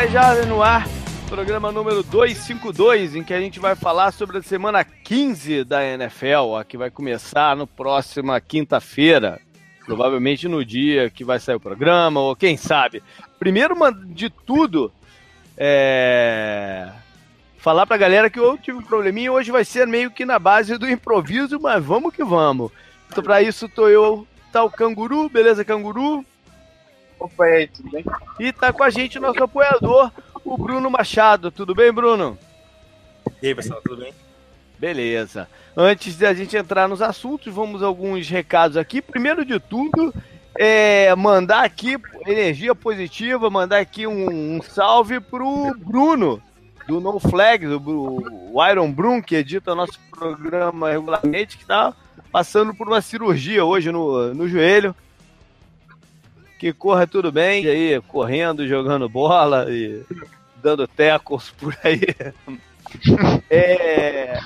10 Jardas no ar, programa número 252, em que a gente vai falar sobre a semana 15 da NFL, a que vai começar no próxima quinta-feira, provavelmente no dia que vai sair o programa, ou quem sabe. Primeiro de tudo, é... falar pra galera que eu tive um probleminha, hoje vai ser meio que na base do improviso, mas vamos que vamos. Então, pra isso, tô eu, tá o Canguru, beleza, Canguru? Opa, e aí, tudo bem? E tá com a gente o nosso apoiador, o Bruno Machado. Tudo bem, Bruno? E aí, pessoal, tudo bem? Beleza. Antes de a gente entrar nos assuntos, vamos alguns recados aqui. Primeiro de tudo, é mandar aqui energia positiva, mandar aqui um, um salve pro Bruno, do No Flags, o, o Iron Brum, que edita nosso programa regularmente, que tá passando por uma cirurgia hoje no, no joelho que corra tudo bem, e aí correndo, jogando bola e dando tecos por aí. É,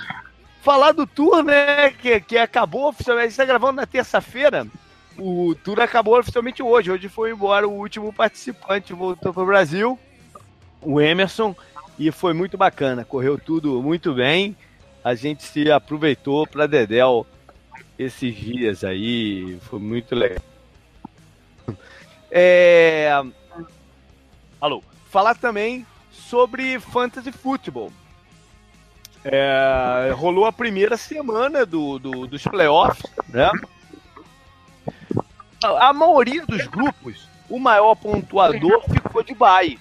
falar do tour, né, que, que acabou oficialmente, a gente está gravando na terça-feira, o tour acabou oficialmente hoje, hoje foi embora o último participante, voltou para o Brasil, o Emerson, e foi muito bacana, correu tudo muito bem, a gente se aproveitou para Dedel esses dias aí, foi muito legal. É... Alô. Falar também sobre Fantasy Football. É... Rolou a primeira semana do, do, dos playoffs, né? A, a maioria dos grupos, o maior pontuador ficou de bye.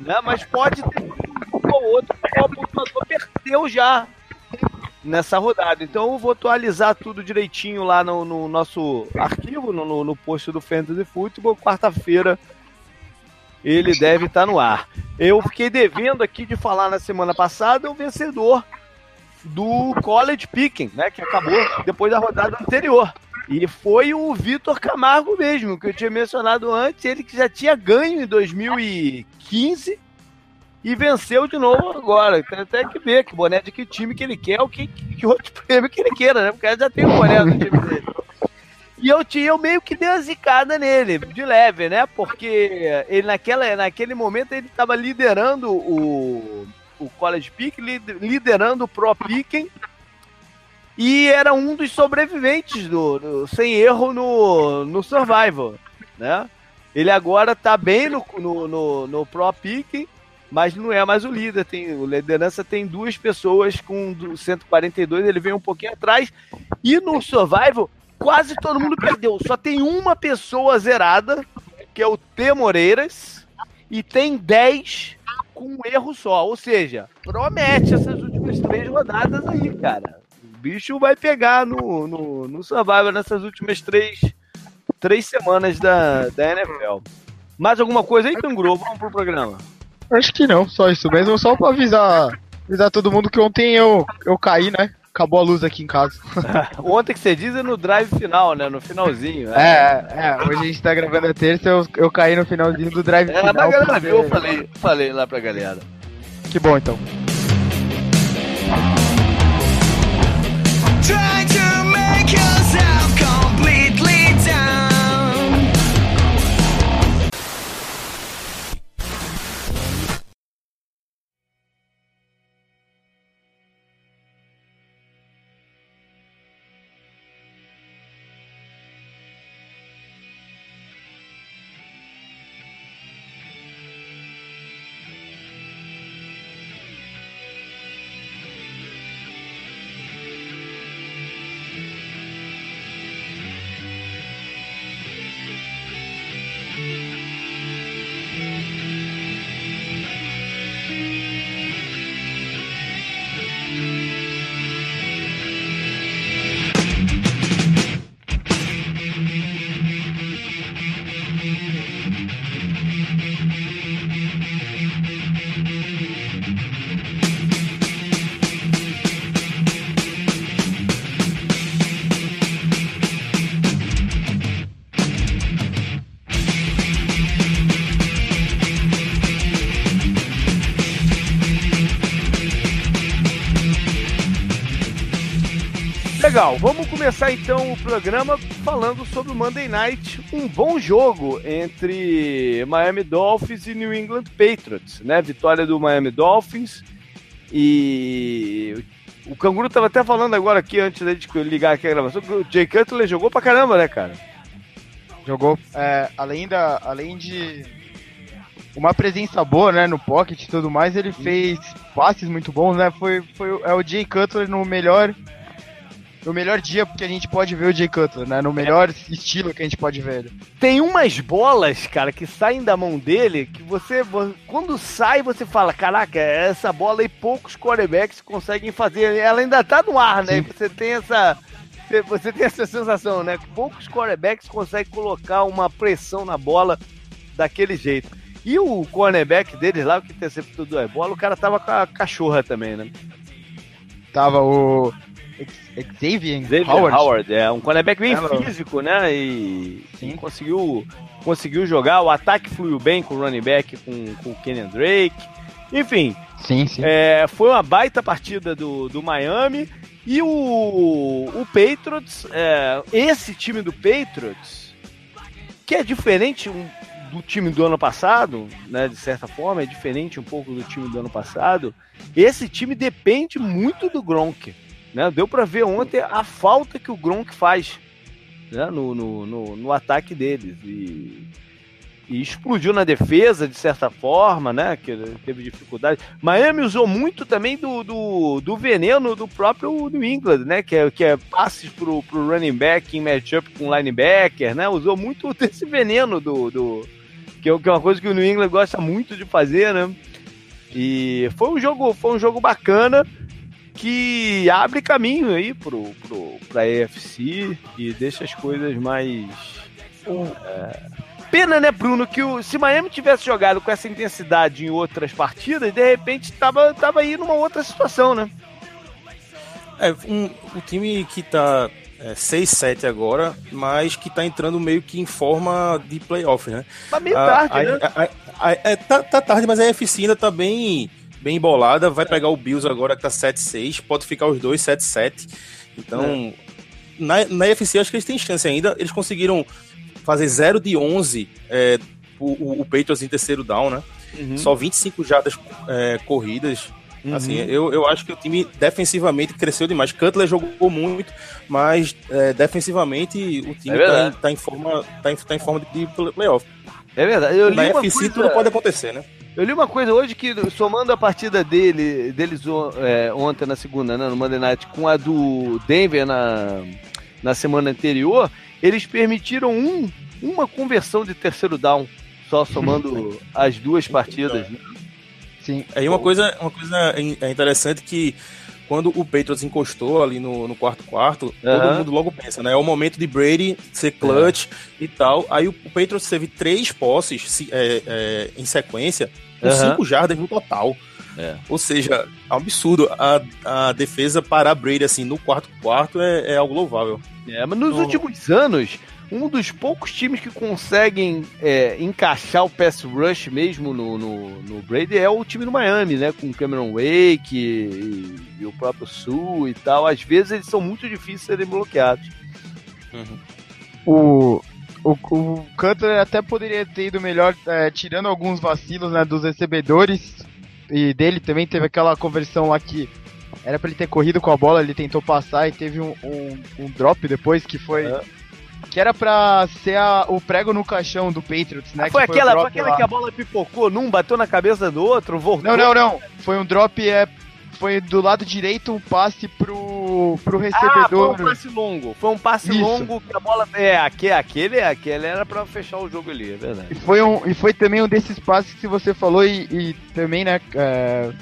Né? Mas pode ter um ou outro o pontuador perdeu já nessa rodada. Então eu vou atualizar tudo direitinho lá no, no nosso arquivo, no, no post do Fantasy Football. Quarta-feira ele deve estar tá no ar. Eu fiquei devendo aqui de falar na semana passada o vencedor do College Picking, né, que acabou depois da rodada anterior. E foi o Vitor Camargo mesmo, que eu tinha mencionado antes, ele que já tinha ganho em 2015 e venceu de novo agora. Tem até que ver que boné de que time que ele quer, o que, que outro prêmio que ele queira, né? Porque já tem o boné do time dele. E eu tinha eu meio que dei uma zicada nele, de leve, né? Porque ele naquela, naquele momento ele estava liderando o, o College Pick, liderando o Pro Picking, e era um dos sobreviventes do, do, sem erro no, no Survival, né? Ele agora tá bem no, no, no, no Pro Picking, mas não é mais o líder. Tem, o liderança tem duas pessoas com 142, ele vem um pouquinho atrás. E no Survival, quase todo mundo perdeu. Só tem uma pessoa zerada, que é o T. Moreiras, e tem 10 com um erro só. Ou seja, promete essas últimas três rodadas aí, cara. O bicho vai pegar no, no, no Survival nessas últimas três, três semanas da, da NFL. Mais alguma coisa aí, Canguru? Vamos pro programa. Acho que não, só isso mesmo. Só pra avisar, avisar todo mundo que ontem eu, eu caí, né? Acabou a luz aqui em casa. ontem que você diz é no drive final, né? No finalzinho. Né? É, é. Hoje a gente tá gravando a terça, eu, eu caí no finalzinho do drive é, final. É, a galera viu, eu falei, falei lá pra galera. Que bom então. Legal, vamos começar então o programa falando sobre o Monday Night, um bom jogo entre Miami Dolphins e New England Patriots, né? Vitória do Miami Dolphins e o Canguru tava até falando agora aqui antes de ligar aqui a gravação que o Jay Cutler jogou pra caramba, né, cara? Jogou. É, além da, além de uma presença boa, né, no pocket e tudo mais, ele fez passes muito bons, né? Foi, foi é o Jay Cutler no melhor no melhor dia que a gente pode ver o Jay Cutler, né? No melhor estilo que a gente pode ver ele. Tem umas bolas, cara, que saem da mão dele que você, quando sai, você fala: caraca, essa bola aí poucos quarterbacks conseguem fazer. Ela ainda tá no ar, né? Sim. Você tem essa. Você tem essa sensação, né? Que poucos quarterbacks conseguem colocar uma pressão na bola daquele jeito. E o cornerback deles lá, o que interceptou duas bolas, o cara tava com a cachorra também, né? Tava o Xavier, Xavier Howard. Howard. é um cornerback bem é, físico, né? E Sim. conseguiu, conseguiu jogar. O ataque fluiu bem com o running back, com, com o Kenyon Drake. Enfim, sim, sim. É, foi uma baita partida do, do Miami. E o, o Patriots, é, esse time do Patriots, que é diferente do time do ano passado, né, de certa forma, é diferente um pouco do time do ano passado. Esse time depende muito do Gronk. Né? Deu para ver ontem a falta que o Gronk faz né? no, no, no, no ataque deles. E, e, explodiu na defesa, de certa forma, né? Que teve dificuldade. Miami usou muito também do, do, do veneno do próprio New England, né? Que é, que é passes pro, pro running back em matchup com linebacker, né? Usou muito desse veneno do. do que é, que é uma coisa que o New England gosta muito de fazer, né? E foi um jogo, foi um jogo bacana que abre caminho aí pro, pro, pra EFC e deixa as coisas mais. É... Pena, né, Bruno, que o, se Miami tivesse jogado com essa intensidade em outras partidas, de repente tava, tava aí numa outra situação, né? É, um, o time que tá é, 6-7 agora, mas que tá entrando meio que em forma de playoff, né? Tá meio tarde, a, né? A, a, é, tá, tá, tarde, mas a EFC ainda tá bem bem embolada. Vai pegar o Bills agora que tá 7-6. Pode ficar os dois 7-7. Então, é. na, na UFC acho que eles têm chance ainda. Eles conseguiram fazer 0 de 11 é, o, o, Patriots em terceiro down, né? Uhum. Só 25 jardas é, corridas. Uhum. Assim, eu, eu acho que o time defensivamente cresceu demais. Cutler jogou muito, mas é, defensivamente o time é tá, tá, em forma, tá, em, tá em forma de playoff. É verdade. Eu Na UFC coisa... tudo pode acontecer, né? Eu li uma coisa hoje que, somando a partida dele, deles é, ontem na segunda, né, no Monday Night, com a do Denver na, na semana anterior, eles permitiram um, uma conversão de terceiro down, só somando as duas partidas. Né? Sim. Aí uma coisa, uma coisa é interessante que quando o Patriots encostou ali no, no quarto quarto, uhum. todo mundo logo pensa, né? É o momento de Brady ser clutch é. e tal. Aí o, o Patriots teve três posses se, é, é, em sequência com 5 uhum. jardas no total. É. Ou seja, é um absurdo. A, a defesa parar Brady assim no quarto quarto é, é algo louvável. É, mas nos últimos anos, um dos poucos times que conseguem é, encaixar o pass rush mesmo no, no, no, Brady é o time do Miami, né? Com Cameron Wake e, e, o próprio Sul e tal. Às vezes eles são muito difíceis de serem bloqueados. Uhum. O, o, o Cutler até poderia ter ido melhor, é, tirando alguns vacilos né, dos recebedores. E dele também teve aquela conversão lá que era para ele ter corrido com a bola, ele tentou passar e teve um, um, um drop depois que foi. É. Que era pra ser a, o prego no caixão do Patriots, né? Ah, foi, aquela, foi aquela que a bola pipocou num, bateu na cabeça do outro, voltou. Não, não, não. Foi um drop é, foi do lado direito um passe pro, pro recebedor. Ah, foi um passe longo. Foi um passe Isso. longo que a bola. É, aquele, aquele, aquele era pra fechar o jogo ali, é verdade. E foi, um, e foi também um desses passes que você falou e, e também, né? É,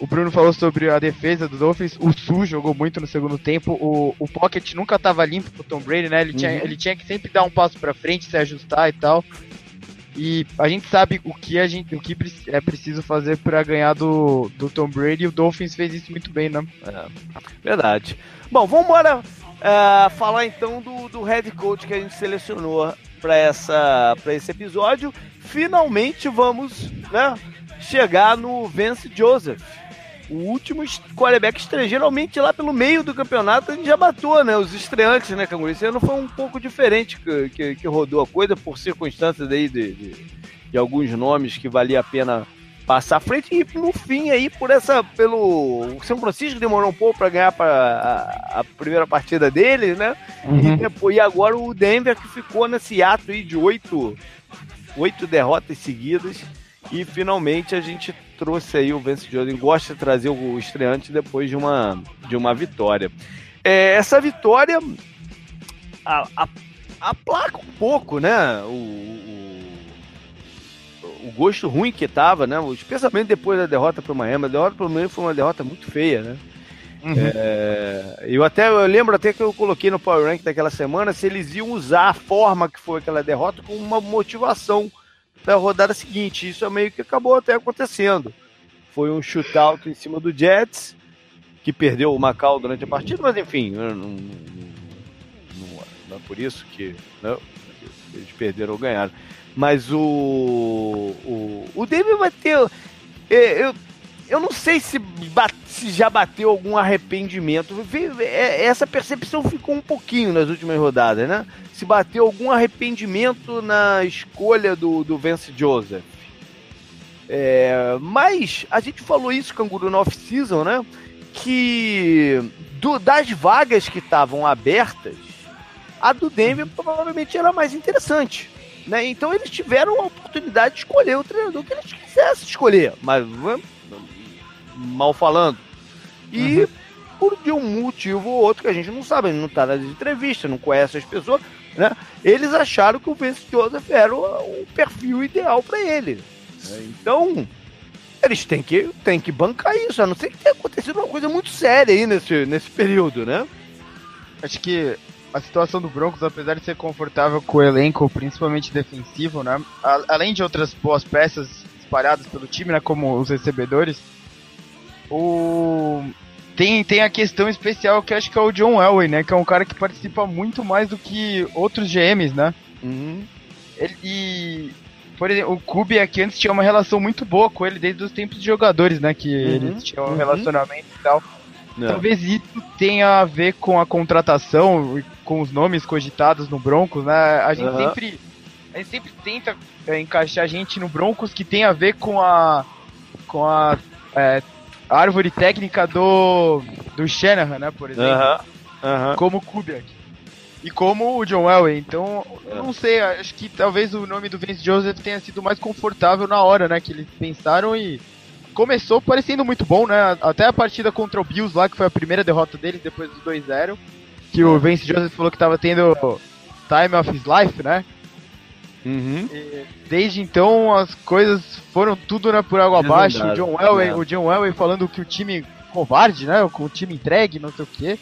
o Bruno falou sobre a defesa dos Dolphins. O Su jogou muito no segundo tempo. O, o Pocket nunca tava limpo pro Tom Brady, né? Ele, uhum. tinha, ele tinha que sempre dar um passo pra frente, se ajustar e tal. E a gente sabe o que a gente, o que é preciso fazer para ganhar do, do Tom Brady. E o Dolphins fez isso muito bem, né? É, verdade. Bom, vamos embora uh, falar então do, do head coach que a gente selecionou para essa para esse episódio. Finalmente vamos, né, chegar no Vance Joseph, o último quarterback estreia. Geralmente lá pelo meio do campeonato a gente já bateu, né? Os estreantes, né, Canguru? Esse ano foi um pouco diferente que, que, que rodou a coisa por circunstâncias aí de, de, de, alguns nomes que valia a pena passar à frente e no fim aí por essa pelo o São Francisco demorou um pouco para ganhar para a, a, primeira partida dele, né? Uhum. E, depois, e agora o Denver que ficou nesse ato aí de oito, oito derrotas seguidas e finalmente a gente trouxe aí o Vance Joseph. Gosta de trazer o estreante depois de uma, de uma vitória. É, essa vitória a, a, aplaca um pouco, né? O, o, o, gosto ruim que tava, né? Especialmente depois da derrota para o Miami. A derrota para o Miami foi uma derrota muito feia, né? Uhum. É, eu até eu lembro até que eu coloquei no Power Rank daquela semana se eles iam usar a forma que foi aquela derrota como uma motivação da rodada seguinte. Isso é meio que acabou até acontecendo. Foi um shootout em cima do Jets, que perdeu o Macau durante a partida, mas enfim, não, não, não, é por isso que não, eles perderam ou ganharam. Mas o, o, o David vai ter. Eu, eu não sei se, bate, se já bateu algum arrependimento. É, essa percepção ficou um pouquinho nas últimas rodadas, né? Se bateu algum arrependimento na escolha do, do Vance Joseph. É, mas a gente falou isso, Canguru, no off-season, né? Que do, das vagas que estavam abertas, a do Denver provavelmente era mais interessante. Né? Então eles tiveram a oportunidade de escolher o treinador que eles quisessem escolher. Mas mal falando. E uhum. por de um motivo ou outro que a gente não sabe, não está nas entrevistas, não conhece as pessoas, né? Eles acharam que o Vince Joseph era o, o perfil ideal para ele. Né? Então, eles têm que, têm que bancar isso, a não ser que tenha acontecido uma coisa muito séria aí nesse, nesse período, né? Acho que a situação do Broncos, apesar de ser confortável com o elenco, principalmente defensivo, né? Além de outras boas peças espalhadas pelo time, né? Como os recebedores, o tem, tem a questão especial que acho que é o John Elway, né? Que é um cara que participa muito mais do que outros GMs, né? Uhum. Ele, e, por exemplo, o Kubiak antes tinha uma relação muito boa com ele desde os tempos de jogadores, né? Que uhum. eles tinham um uhum. relacionamento e tal. Não. Talvez isso tenha a ver com a contratação e com os nomes cogitados no Broncos, né? A gente sempre a gente sempre tenta é, encaixar a gente no Broncos que tem a ver com a com a é, árvore técnica do, do Shanahan, né, por exemplo. Uh -huh. Uh -huh. Como o Kubiak. E como o John Elway. Então, eu não sei, acho que talvez o nome do Vince Joseph tenha sido mais confortável na hora, né, que eles pensaram e começou parecendo muito bom, né, até a partida contra o Bills lá, que foi a primeira derrota deles depois do 2-0, que o Vince Joseph falou que tava tendo time of his life, né, Uhum. desde então as coisas foram tudo né, por água abaixo. O John, Elway, é. o John Elway falando que o time covarde, né? Com o time entregue, não sei o quê.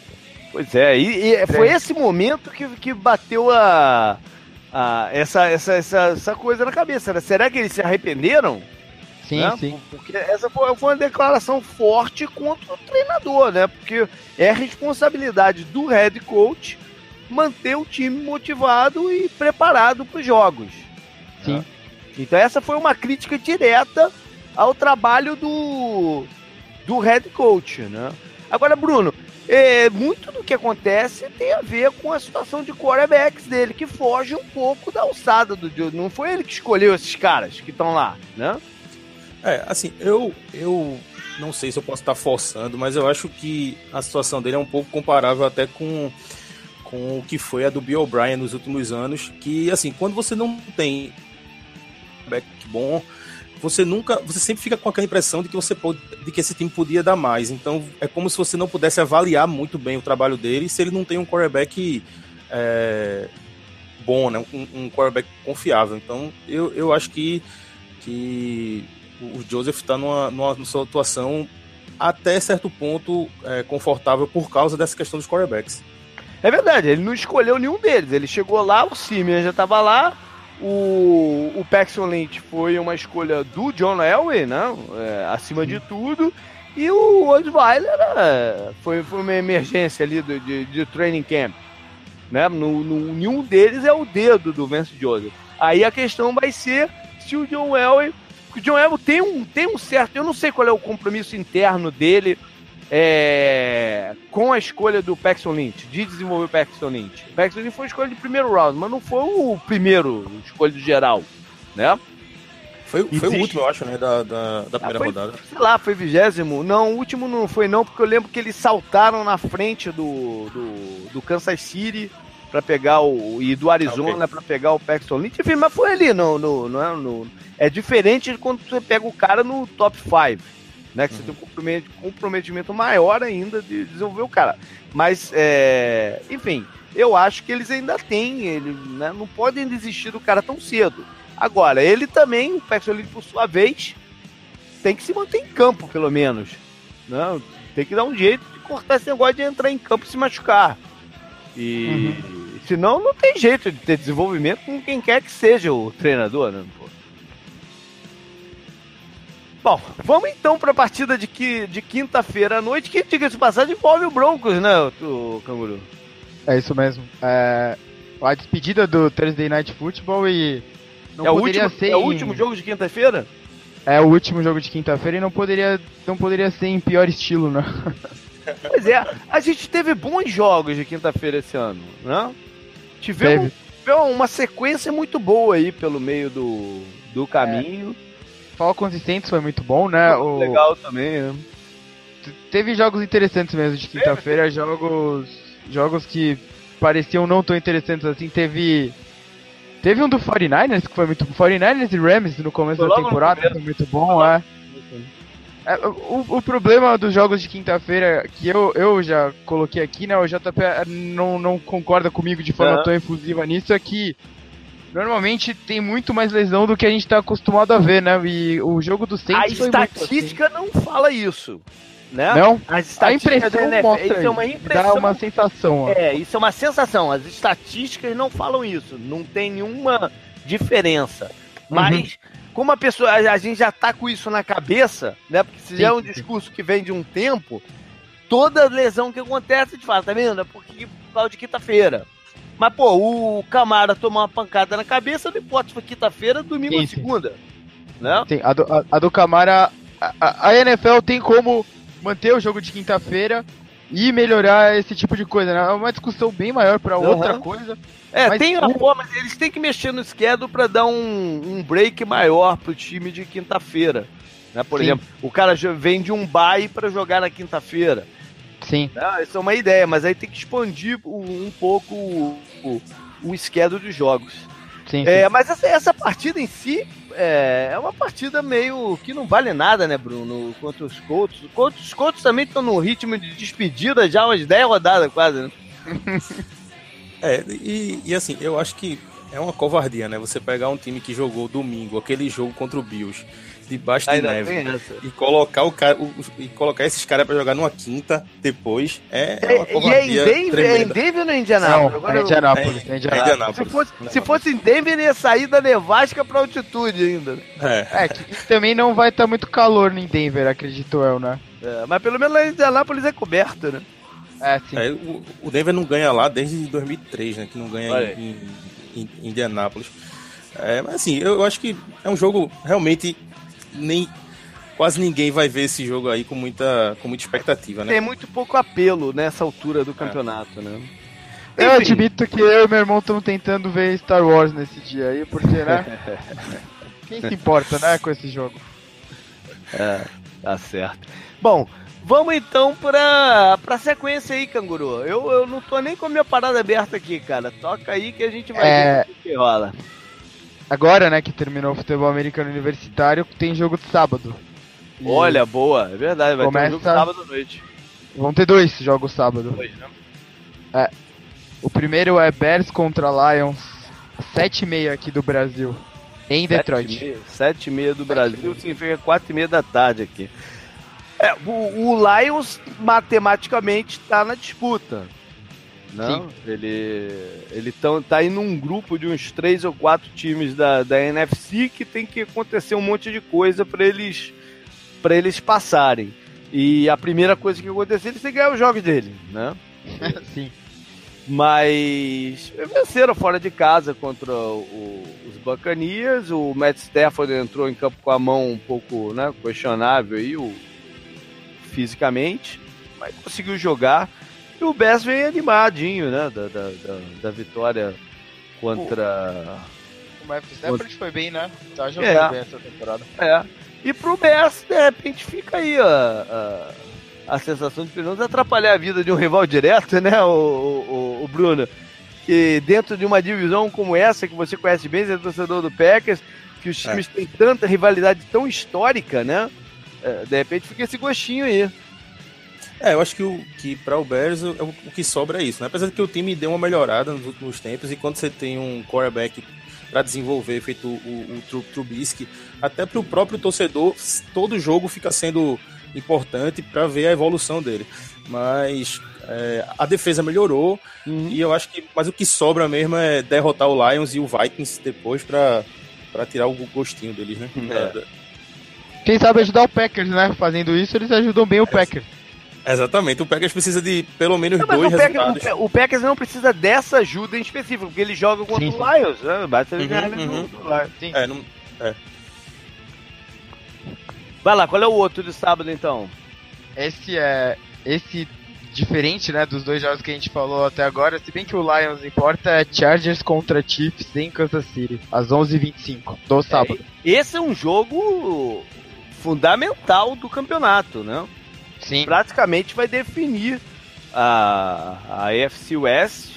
Pois é, e, e foi esse momento que, que bateu a, a, essa, essa, essa, essa coisa na cabeça. Né? Será que eles se arrependeram? Sim, né? sim. Porque essa foi, foi uma declaração forte contra o treinador, né? Porque é responsabilidade do head coach manter o time motivado e preparado para os jogos. Sim. Né? Então essa foi uma crítica direta ao trabalho do, do head coach, né? Agora, Bruno, é, muito do que acontece tem a ver com a situação de quarterbacks dele, que foge um pouco da alçada do Joe. Não foi ele que escolheu esses caras que estão lá, né? É, assim, eu, eu não sei se eu posso estar forçando, mas eu acho que a situação dele é um pouco comparável até com com o que foi a do Bill O'Brien nos últimos anos, que assim, quando você não tem back bom, você nunca, você sempre fica com aquela impressão de que você pode, de que esse time podia dar mais. Então é como se você não pudesse avaliar muito bem o trabalho dele se ele não tem um quarterback é, bom, né? Um, um quarterback confiável. Então eu, eu acho que, que o Joseph está numa, numa sua atuação até certo ponto é, confortável por causa dessa questão dos quarterbacks. É verdade, ele não escolheu nenhum deles. Ele chegou lá, o Simeon já estava lá, o, o Paxton Lynch foi uma escolha do John Elway, né? É, acima de tudo. E o Osweiler é, foi, foi uma emergência ali do, de, de training camp. Né? No, no, nenhum deles é o dedo do Vance Joseph. Aí a questão vai ser se o John Elway o John Elway tem um, tem um certo. Eu não sei qual é o compromisso interno dele é, com a escolha do Paxton Lynch, de desenvolver o Paxton Lynch. O Paxton Lynch foi escolha de primeiro round, mas não foi o primeiro escolha do geral, né? Foi, foi o último, eu acho, né, da, da, da primeira ah, foi, rodada. Sei lá, foi vigésimo. Não, o último não foi não, porque eu lembro que eles saltaram na frente do, do, do Kansas City para pegar o. e do Arizona okay. para pegar o Paxton Lynch. Enfim, mas foi ali, no, no, no, é, no, é diferente de quando você pega o cara no top 5 né? Que você tem um comprometimento maior ainda de desenvolver o cara. Mas, é, enfim, eu acho que eles ainda têm, ele, né, não podem desistir do cara tão cedo. Agora, ele também, o Paxton por sua vez, tem que se manter em campo, pelo menos. Não, né? tem que dar um jeito de cortar esse negócio de entrar em campo e se machucar. E uhum. senão não tem jeito de ter desenvolvimento com quem quer que seja o treinador, né? Pô. Bom, vamos então para a partida de, que, de quinta-feira à noite, que, diga-se passagem, envolve o Broncos, né, o, Canguru? É isso mesmo. É, a despedida do Thursday Night Football e não é poderia último, ser. É o último jogo de quinta-feira? É o último jogo de quinta-feira e não poderia, não poderia ser em pior estilo, né? Pois é, a gente teve bons jogos de quinta-feira esse ano, né? Tivemos teve. uma sequência muito boa aí pelo meio do, do caminho. É. Falcons e Saints foi muito bom, né? O... Legal também, né? Teve jogos interessantes mesmo de quinta-feira, jogos jogos que pareciam não tão interessantes assim. Teve teve um do 49ers que foi muito bom. 49ers e Rams no começo da temporada, foi muito bom, é. é o, o problema dos jogos de quinta-feira, que eu, eu já coloquei aqui, né? O JP não, não concorda comigo de forma tão efusiva nisso, é que normalmente tem muito mais lesão do que a gente está acostumado a ver, né? E o jogo do Saints A estatística assim. não fala isso. Né? Não? a impressão NFL, mostra isso é uma impressão, dá uma sensação. Ó. É, isso é uma sensação. As estatísticas não falam isso. Não tem nenhuma diferença. Mas, uhum. como a pessoa, a, gente já tá com isso na cabeça, né? Porque se sim, é um discurso que vem de um tempo, toda lesão que acontece, de fato, tá vendo? É porque pau de quinta-feira. Mas, pô, o Camara tomou uma pancada na cabeça, não importa se foi quinta-feira, domingo ou segunda. Né? Sim, a do, a, a do Camara. A, a, NFL tem como manter o jogo de quinta-feira e melhorar esse tipo de coisa, né? É uma discussão bem maior para uhum. outra coisa. É, mas tem a forma, eles têm que mexer no schedule para dar um, um break maior pro time de quinta-feira. Né? Por Sim. exemplo, o cara vem de um bye para jogar na quinta-feira. Sim. Ah, isso é uma ideia, mas aí tem que expandir um pouco o, o, o schedule de jogos. Sim, é, sim. Mas essa, essa, partida em si é, é, uma partida meio que não vale nada, né, Bruno? Contra os Colts. Os Colts também estão no ritmo de despedida já umas 10 rodadas quase, né? é, e, e assim, eu acho que é uma covardia, né? Você pegar um time que jogou domingo, aquele jogo contra o Bills, debaixo de neve e colocar o cara o, e colocar esses caras para jogar numa quinta depois é, é uma covardia e é em Denver, é em Denver ou no Indianápolis? Não, é Indianápolis, é, Indianápolis. Se fosse, se fosse em Denver, ia sair da nevasca pra altitude ainda. É, é que também não vai estar tá muito calor em Denver, acredito eu, né? É, mas pelo menos lá em Indianápolis é coberto, né? É, sim. É, o, o, Denver não ganha lá desde 2003, né? Que não ganha em, em, em, Indianápolis. É, mas assim, eu, eu acho que é um jogo realmente nem quase ninguém vai ver esse jogo aí com muita, com muita expectativa, né? Tem muito pouco apelo nessa altura do campeonato, é. né? Eu Enfim. admito que eu e meu irmão estamos tentando ver Star Wars nesse dia aí, porque, né? Quem se importa, né, com esse jogo? É, tá certo. Bom, vamos então pra, pra sequência aí, canguru. Eu, eu não tô nem com a minha parada aberta aqui, cara. Toca aí que a gente vai é... ver o que rola agora, né, que terminou o futebol americano universitário, tem jogo de sábado. E Olha, boa, é verdade, vai começa... ter um jogo sábado à noite. Vão ter dois jogos sábado. Dois, né? É. O primeiro é Bears contra Lions, 7 e meia aqui do Brasil, em Detroit. 7 e meia do Brasil significa 4 e meia da tarde aqui. É, o, o Lions matematicamente está na disputa. Não, Sim. ele ele tão, tá aí num grupo de uns três ou quatro times da, da NFC que tem que acontecer um monte de coisa para eles para eles passarem. E a primeira coisa que acontecer, eles têm que ganhar os jogos dele, né? Sim. Mas venceram fora de casa contra o, os Bacanias. O Matt Stafford entrou em campo com a mão um pouco né, questionável aí, o, fisicamente, mas conseguiu jogar. E o Bears vem animadinho, né? Da, da, da, da vitória contra. O Matt Stafford foi bem, né? Tá jogando é. bem essa temporada. É. E pro Bears, de repente, fica aí a, a, a sensação de pelo menos atrapalhar a vida de um rival direto, né, o, o, o Bruno? Que dentro de uma divisão como essa, que você conhece bem, você é torcedor do Packers, que os times é. têm tanta rivalidade tão histórica, né? É, de repente fica esse gostinho aí. É, eu acho que, o, que para o Bears o, o, que sobra é isso, né? Apesar de que o time deu uma melhorada nos últimos tempos e quando você tem um quarterback para desenvolver, feito o, o, o Trubisky, até para o próprio torcedor, todo jogo fica sendo importante para ver a evolução dele. Mas é, a defesa melhorou uhum. e eu acho que, mas o que sobra mesmo é derrotar o Lions e o Vikings depois para tirar o gostinho deles, né? É. Quem sabe ajudar o Packers, né? Fazendo isso, eles ajudam bem o Packers. Exatamente, o Packers precisa de pelo menos não, dois o resultados. Packers, o, Packers não precisa dessa ajuda em específico, porque ele joga contra sim, o Lions, né? Basta ele uhum, uhum. Lions. Sim. É, não, é. Vai lá, qual é o outro de sábado então? Esse é. Esse diferente, né, dos dois jogos que a gente falou até agora, se bem que o Lions importa, é Chargers contra Chiefs em Kansas City, às 11h25 do sábado. É, esse é um jogo fundamental do campeonato, né? Sim. Praticamente vai definir a, a AFC West.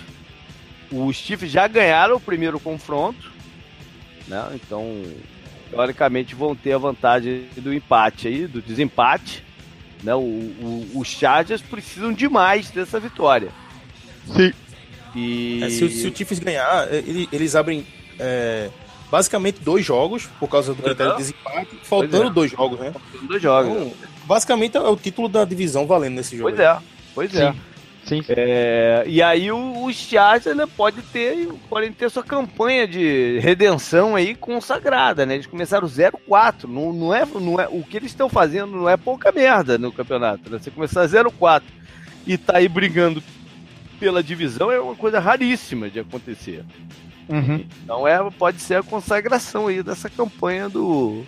Os Chiefs já ganharam o primeiro confronto, né? Então, teoricamente vão ter a vantagem do empate aí, do desempate. Né? O, o, os Chargers precisam demais dessa vitória. Sim. E... É, se, se, o Chiefs ganhar, é, eles abrem é, basicamente dois jogos, por causa do critério de desempate, faltando é. dois jogos, né? Faltando dois jogos. Então, basicamente é o título da divisão valendo nesse jogo. Pois é, pois é. Sim. É, e aí o, o Chargers né, pode ter, podem ter sua campanha de redenção aí consagrada, né? Eles começaram 0-4, não, não, é, não é, o que eles estão fazendo não é pouca merda no campeonato, né? Você começar 0-4 e tá aí brigando pela divisão é uma coisa raríssima de acontecer. Uhum. Então é, pode ser a consagração aí dessa campanha do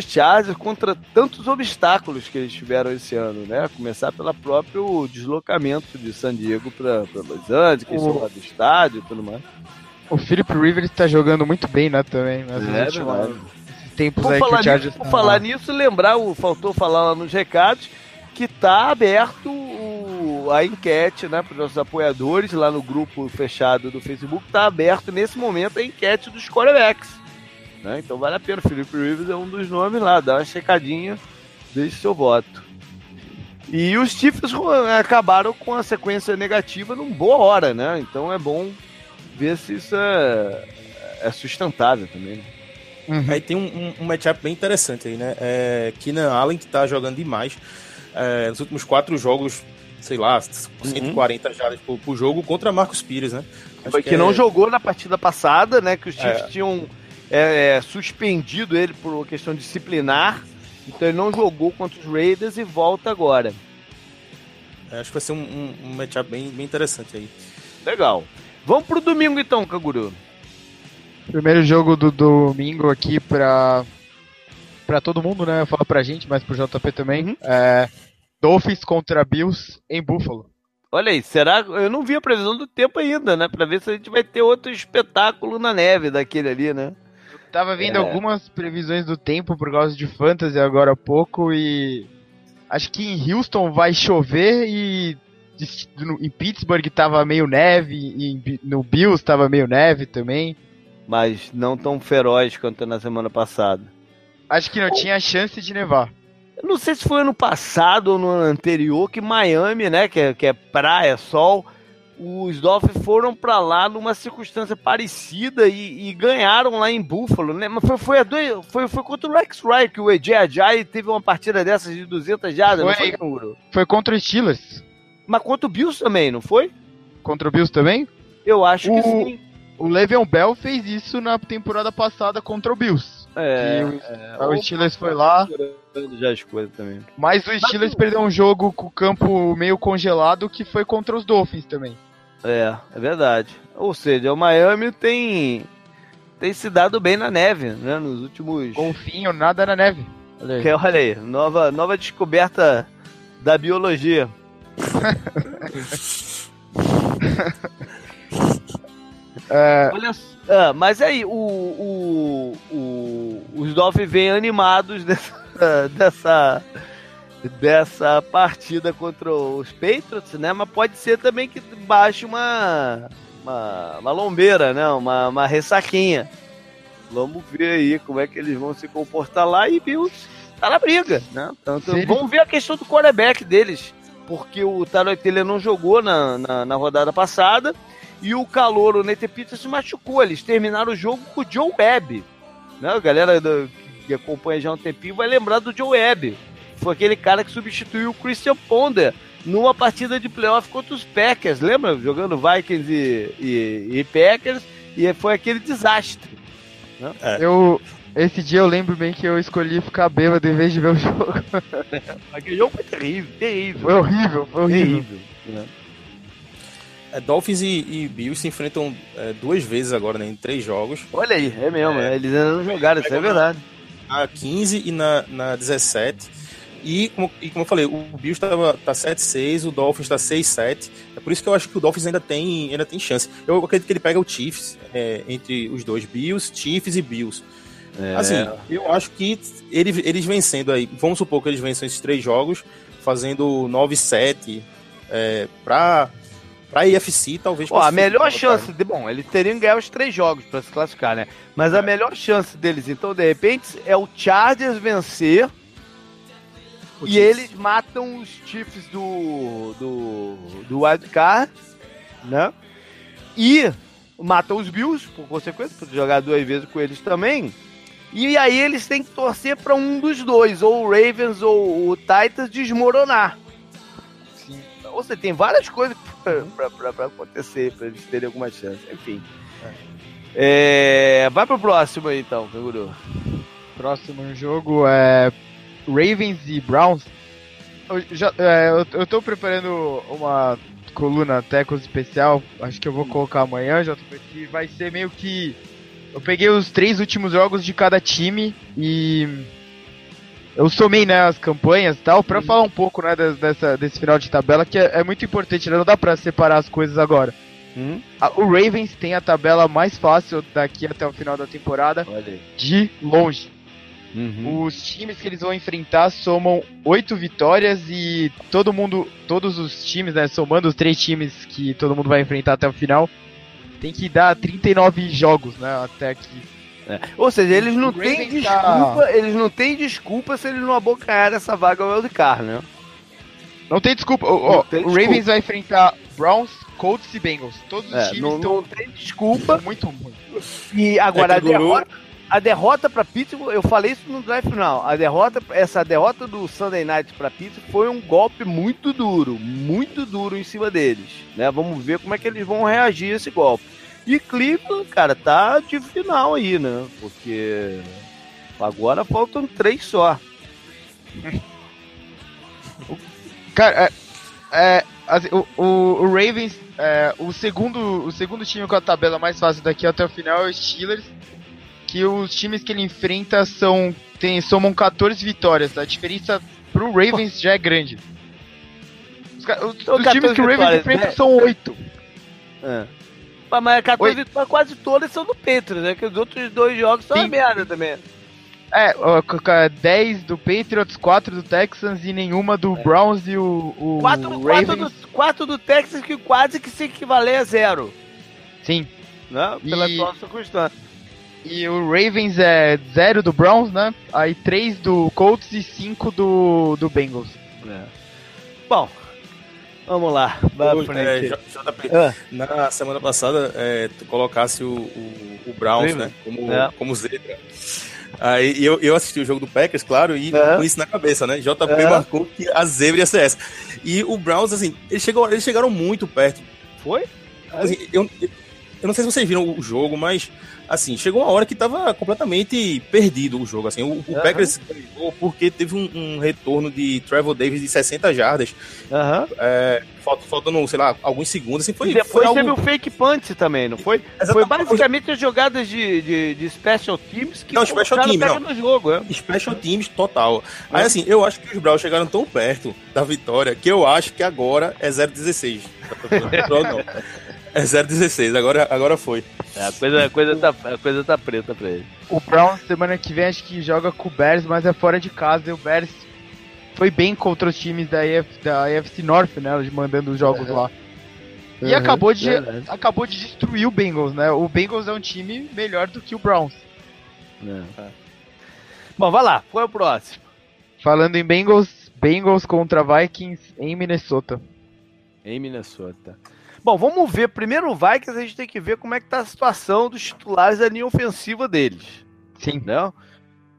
Chargers contra tantos obstáculos que eles tiveram esse ano, né? Começar pelo próprio deslocamento de San Diego para Los Angeles, que o... lá do estádio e tudo mais. O Philip Rivers está jogando muito bem, né, também. Mas é, tempos por aí que o. Nisso, por falar nisso, lembrar, o, faltou falar lá nos recados, que tá aberto o, a enquete, né, para os nossos apoiadores lá no grupo fechado do Facebook, tá aberto nesse momento a enquete dos quarterbacks. Né? Então vale a pena, o Felipe Rivers é um dos nomes lá, dá uma checadinha, deixe seu voto. E os Chiefs acabaram com a sequência negativa numa boa hora, né? Então é bom ver se isso é, é sustentável também. Né? Uhum. Aí tem um, um, um matchup bem interessante aí, né? É, Keenan Allen, que tá jogando demais é, nos últimos quatro jogos, sei lá, 140 uhum. jardas por, por, jogo contra Marcos Pires, né? Acho que, que não é... jogou na partida passada, né? Que os Chiefs é. tinham é, suspendido ele por uma questão disciplinar. Então ele não jogou contra os Raiders e volta agora. É, acho que vai ser um, um, um matchup bem, bem interessante aí. Legal. Vamos pro domingo então, Kaguru. Primeiro jogo do domingo aqui pra para todo mundo, né? Fala pra gente, mas pro JP também. Uhum. É, Dolphins contra Bills em Buffalo. Olha aí, será? Eu não vi a previsão do tempo ainda, né? Pra ver se a gente vai ter outro espetáculo na neve daquele ali, né? Tava vendo é. algumas previsões do tempo por causa de fantasy agora há pouco e acho que em Houston vai chover e em Pittsburgh tava meio neve e no Bills tava meio neve também. Mas não tão feroz quanto na semana passada. Acho que não tinha chance de nevar. Eu não sei se foi ano passado ou no ano anterior que Miami, né, que é, que é praia, sol, os Dolphins foram para lá numa circunstância parecida e, e, ganharam lá em Buffalo, né? Mas foi, foi, a dois, foi, foi contra o Rex Wright que o EJ Ajay teve uma partida dessas de 200 jardas, foi, não foi, Foi contra o Steelers. Mas contra o Bills também, não foi? Contra o Bills também? Eu acho o, que sim. O Le'Veon Bell fez isso na temporada passada contra o Bills. É, o, é, o Steelers foi lá. Já as coisas também. Mas o Steelers Mas, perdeu um jogo com o campo meio congelado que foi contra os Dolphins também. É, é verdade. Ou seja, o Miami tem tem se dado bem na neve, né? Nos últimos. Golfinho, nada na neve. Olha aí, olha aí nova, nova descoberta da biologia. é... Olha ah, mas aí, o, o, o, os Dolphins vêm animados dessa, dessa, dessa partida contra os Patriots, né? Mas pode ser também que baixe uma, uma, uma lombeira, né? Uma, uma ressaquinha. Vamos ver aí como é que eles vão se comportar lá e Bills tá na briga, né? Tanto, vamos ver a questão do quarterback deles, porque o Tarot Taylor não jogou na, na, na, rodada passada e o calor, o Peter se machucou. Eles terminaram o jogo com o Joe Webb, né? A galera do, que acompanha já um tempinho vai lembrar do Joe Webb. Foi aquele cara que substituiu o Christian Ponder numa partida de playoff contra os Packers, lembra? Jogando Vikings e, e, e Packers, e foi aquele desastre. Né? É. Eu, esse dia eu lembro bem que eu escolhi ficar bêbado em vez de ver o jogo. Aquele jogo foi terrível, terrível. Foi horrível, foi horrível. terrível. Né? É, Dolphins e, e, Bills se enfrentam é, duas vezes agora, né, em três jogos. Olha aí, é mesmo, é, eles ainda não jogaram, isso é verdade. Na 15 e na, na 17. E como, e como eu falei, o Bills tá, tá 7-6, o Dolphins tá 6-7. É por isso que eu acho que o Dolphins ainda tem, ainda tem chance. Eu acredito que ele pega o Chiefs é, entre os dois, Bills, Chiefs e Bills. É. Assim, eu acho que ele, eles vencendo aí, vamos supor que eles vencem esses três jogos, fazendo 9-7 é, pra, pra IFC, talvez. A melhor chance, de, bom, eles teriam que ganhar os três jogos para se classificar, né? Mas a é. melhor chance deles, então, de repente, é o Chargers vencer e eles matam os Chiefs do, do, do Wild Card, né? E matam os Bills, por consequência, por jogar duas vezes com eles também. E aí eles têm que torcer para um dos dois, ou o Ravens ou o Titans, desmoronar. Sim. Ou seja, tem várias coisas para acontecer, para eles terem alguma chance. Enfim. É. É... vai pro próximo aí então, Canguru. Próximo jogo é Ravens e Browns. Eu, já, é, eu, eu tô preparando uma coluna Tecos especial, acho que eu vou colocar amanhã, já que vai ser meio que eu peguei os três últimos jogos de cada time e eu somei né, as campanhas e tal, pra falar um pouco né, dessa, desse final de tabela, que é, é muito importante, né? não dá pra separar as coisas agora. Hum? A, o Ravens tem a tabela mais fácil daqui até o final da temporada, de longe. Uhum. Os times que eles vão enfrentar somam oito vitórias e todo mundo, todos os times, né, somando os três times que todo mundo vai enfrentar até o final, tem que dar 39 jogos, né, até aqui. É. Ou seja, eles não têm tá- desculpa, tá... eles não têm desculpa se eles não abocanhar essa vaga ao wildcard, né? Não tem desculpa. Oh, tem o desculpa. Ravens vai enfrentar Browns, Colts e Bengals. Todos os é, times não, estão... não tem desculpa. Muito ruim. E agora é a derrota a derrota para Pittsburgh, eu falei isso no drive final. A derrota, essa derrota do Sunday Night para Pittsburgh foi um golpe muito duro, muito duro em cima deles, né? Vamos ver como é que eles vão reagir a esse golpe. E Cleveland, cara, tá de final aí, né? Porque agora faltam três só. cara, é, é o, o, o, Ravens, é, o segundo, o segundo time com a tabela mais fácil daqui até o final é o Steelers que os times que ele enfrenta são tem, somam 14 vitórias. A diferença pro Ravens já é grande. Os, os, os times que o Ravens enfrenta né? são 8. É. Mas 14 vitórias quase todas são do Patriots, né? Que os outros dois jogos são Sim. uma merda também. É, 10 do Patriots, 4 do Texans e nenhuma do é. Browns e o, o 4, Ravens. 4 do, 4 do Texans que quase que se equivaler a zero. Sim. Né? Pela e... atual circunstância. E o Ravens é 0 do Browns, né? Aí 3 do Colts e 5 do, do Bengals. É. Bom, vamos lá. É, JP, ah. Na semana passada, é, tu colocasse o, o, o Browns, né? Como, é. como zebra. Aí eu, eu assisti o jogo do Packers, claro, e é. com isso na cabeça, né? JP é. marcou que a zebra ia ser essa. E o Browns, assim, eles, chegou, eles chegaram muito perto. Foi? Assim, eu, eu não sei se vocês viram o jogo, mas assim, chegou uma hora que tava completamente perdido o jogo. Assim, o, o uhum. Packers ganhou porque teve um, um, retorno de Trevor Davis de 60 jardas. Uhum. É, faltando, sei lá, alguns segundos. Assim, foi, e depois foi teve o fake punch também, não foi? Exatamente. Foi basicamente as jogadas de, de, de, special teams que não, special team, não. no jogo. É. Special teams total. Mas assim, eu acho que os Browns chegaram tão perto da vitória que eu acho que agora é 0-16. não. É 0,16, agora, agora foi. É, a, coisa, a, coisa tá, a coisa tá preta pra ele. O Brown semana que vem acho que joga com o Bears, mas é fora de casa. E o Bears foi bem contra os times da, AF, da AFC North, né? Mandando os jogos é. lá. E uhum, acabou, de, é acabou de destruir o Bengals, né? O Bengals é um time melhor do que o Browns. É. Bom, vai lá, qual é o próximo? Falando em Bengals, Bengals contra Vikings em Minnesota. Em Minnesota. Bom, vamos ver. Primeiro o Vikings, a gente tem que ver como é que tá a situação dos titulares da linha ofensiva deles. Sim. Né?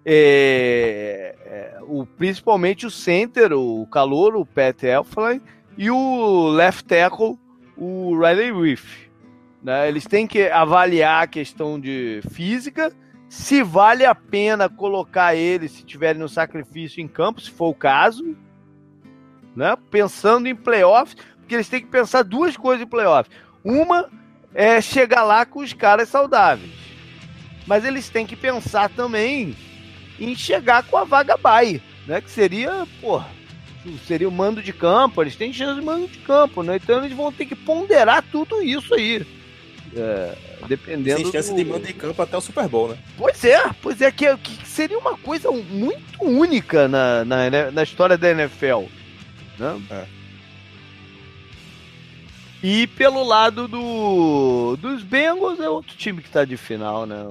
É, é, o, principalmente o center, o calor, o Pat Elflein, e o left tackle, o Riley Reef. Né? Eles têm que avaliar a questão de física, se vale a pena colocar eles, se tiverem no sacrifício em campo, se for o caso, né? pensando em playoffs, porque eles têm que pensar duas coisas em playoff. Uma é chegar lá com os caras saudáveis. Mas eles têm que pensar também em chegar com a vaga bye, né? Que seria, pô, seria o mando de campo, eles têm chance de mando de campo, né? Então eles vão ter que ponderar tudo isso aí. É, dependendo. Tem chance do... de mando de campo até o Super Bowl, né? Pois é, pois é, que, que seria uma coisa muito única na, na, na história da NFL. Né? É. E pelo lado do dos Bengals é outro time que tá de final, né?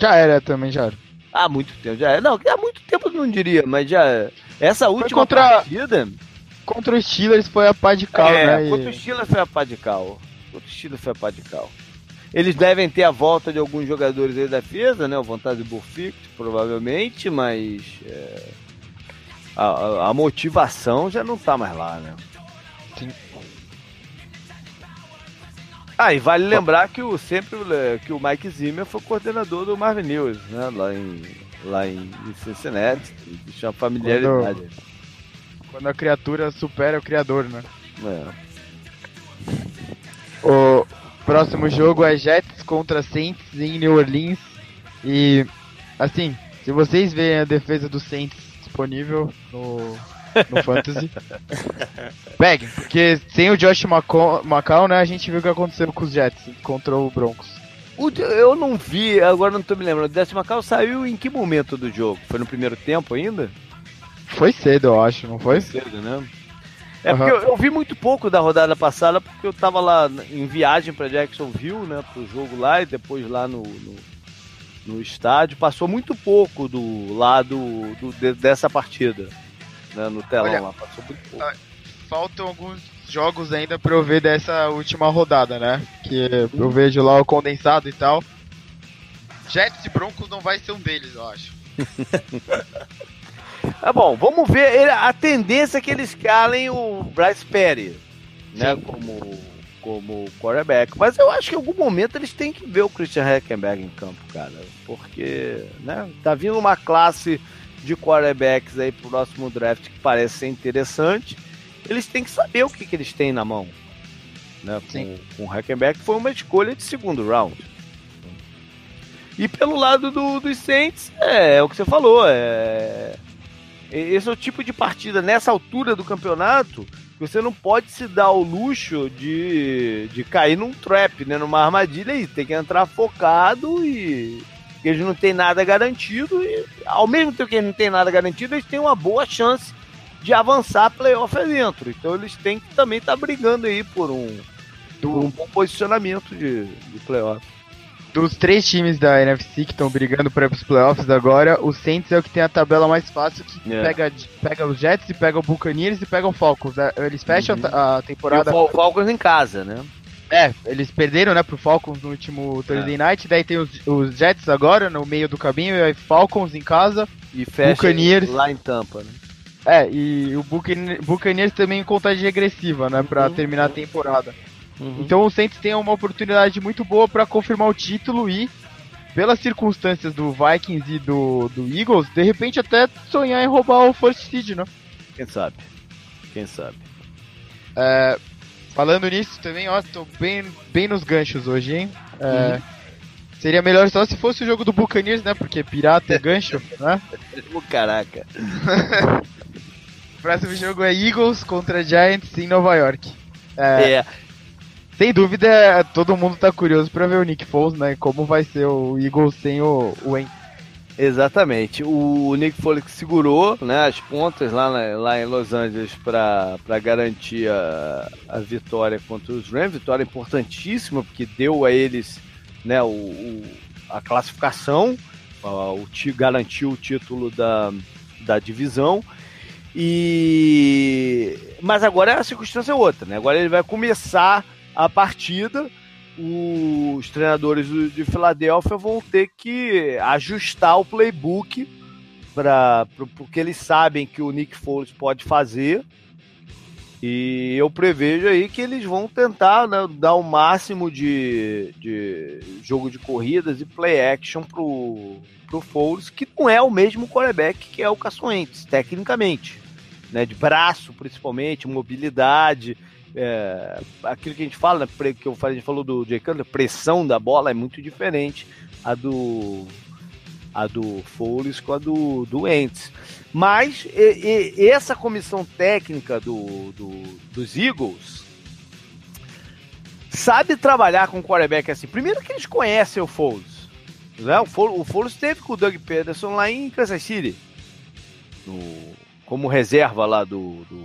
Já era também, já era. Há muito tempo, já era. Não, há muito tempo eu não diria, mas já. Essa última contra, partida. Contra os Steelers foi a pá de cal, é, né? Contra os Steelers foi a pá de cal. Contra os Steelers foi a pá de cal. Eles devem ter a volta de alguns jogadores aí da defesa, né? O Vontade Burfict, provavelmente, mas. É, a, a motivação já não tá mais lá, né? Ah, e vale lembrar que o sempre que o Mike Zimmer foi coordenador do Marvin News, né? Lá em, lá em Cincinnati. Tinha familiaridade. Quando, quando, a criatura supera o criador, né? É. O próximo jogo é Jets contra Saints em New Orleans. E assim, se vocês veem a defesa do Saints disponível no no Fantasy. Pegue, porque sem o Josh McCall, né, a gente viu o que aconteceu com os Jets contra o Broncos. O, eu não vi, agora não tô me lembrando. O Josh McCall saiu em que momento do jogo? Foi no primeiro tempo ainda? Foi cedo, eu acho, não foi? Foi cedo, né? É uhum. porque eu, eu, vi muito pouco da rodada passada, porque eu tava lá em viagem para Jacksonville, né, pro jogo lá e depois lá no, no, no estádio. Passou muito pouco do lado do, de, dessa partida né, no telão Olha, lá, passou muito pouco. Ah, faltam alguns jogos ainda pra eu ver dessa última rodada, né? Que eu vejo lá o condensado e tal. Jets e Broncos não vai ser um deles, eu acho. Tá bom, vamos ver a tendência é que eles calem o Bryce Perry, né, como, como quarterback. Mas eu acho que em algum momento eles têm que ver o Christian Hackenberg em campo, cara. Porque, né, tá vindo uma classe de quarterbacks aí pro próximo draft que parece ser interessante, eles têm que saber o que, que eles têm na mão. Né? Com, com o Hackenberg foi uma escolha de segundo round. E pelo lado do, dos Saints, é, é o que você falou. É, esse é o tipo de partida nessa altura do campeonato você não pode se dar o luxo de, de cair num trap, né? Numa armadilha e tem que entrar focado e eles não têm nada garantido e, ao mesmo tempo que eles não têm nada garantido, eles têm uma boa chance de avançar playoff dentro. Então eles têm que também estar tá brigando aí por um, por um bom posicionamento de, de playoff. Dos três times da NFC que estão brigando para os playoffs agora, o Saints é o que tem a tabela mais fácil, que é. pega, pega os Jets, e pega o Buccaneers e pega o Falcons. Né? Eles fecham uhum. a temporada. E o Falcons em casa, né? É, eles perderam, né, pro Falcons no último Thursday é. Night, daí tem os, os, Jets agora no meio do caminho, e aí Falcons em casa, e Buccaneers lá em Tampa, né? É, e o Buccaneers, Buccaneers também em contagem regressiva, né, pra uhum. terminar a temporada. Uhum. Então o Saints tem uma oportunidade muito boa para confirmar o título e, pelas circunstâncias do Vikings e do, do Eagles, de repente até sonhar em roubar o First Seed, né? Quem sabe? Quem sabe? É, falando nisso também, ó, tô bem, bem nos ganchos hoje, hein? É, uhum. Seria melhor só se fosse o jogo do Buccaneers, né? Porque pirata é gancho, né? Caraca. o próximo jogo é Eagles contra Giants em Nova York. É, é. Sem dúvida, todo mundo tá curioso para ver o Nick Foles, né? Como vai ser o Eagles sem o, o Exatamente. O Nick Foles segurou né, as pontas lá, lá em Los Angeles para garantir a, a vitória contra os Rams. Vitória importantíssima, porque deu a eles né, o, o a classificação, o, garantiu o título da, da divisão. E mas agora a circunstância é outra, né? Agora ele vai começar a partida os treinadores de Filadélfia vão ter que ajustar o playbook para porque eles sabem que o Nick Foles pode fazer. E eu prevejo aí que eles vão tentar né, dar o máximo de, de jogo de corridas e play action pro, pro Foles, que não é o mesmo quarterback que é o Caçoentes, tecnicamente. Né, de braço, principalmente, mobilidade é, aquilo que a gente fala, né, que eu a gente falou do Jay Cutler, pressão da bola é muito diferente a do a do Foles com a do, do Ents. Mas e, e, essa comissão técnica do, do, dos Eagles sabe trabalhar com o quarterback assim. Primeiro que eles conhecem o Foles. Né? O, Foles, o Foles esteve com o Doug Peterson lá em Kansas City. No, como reserva lá do, do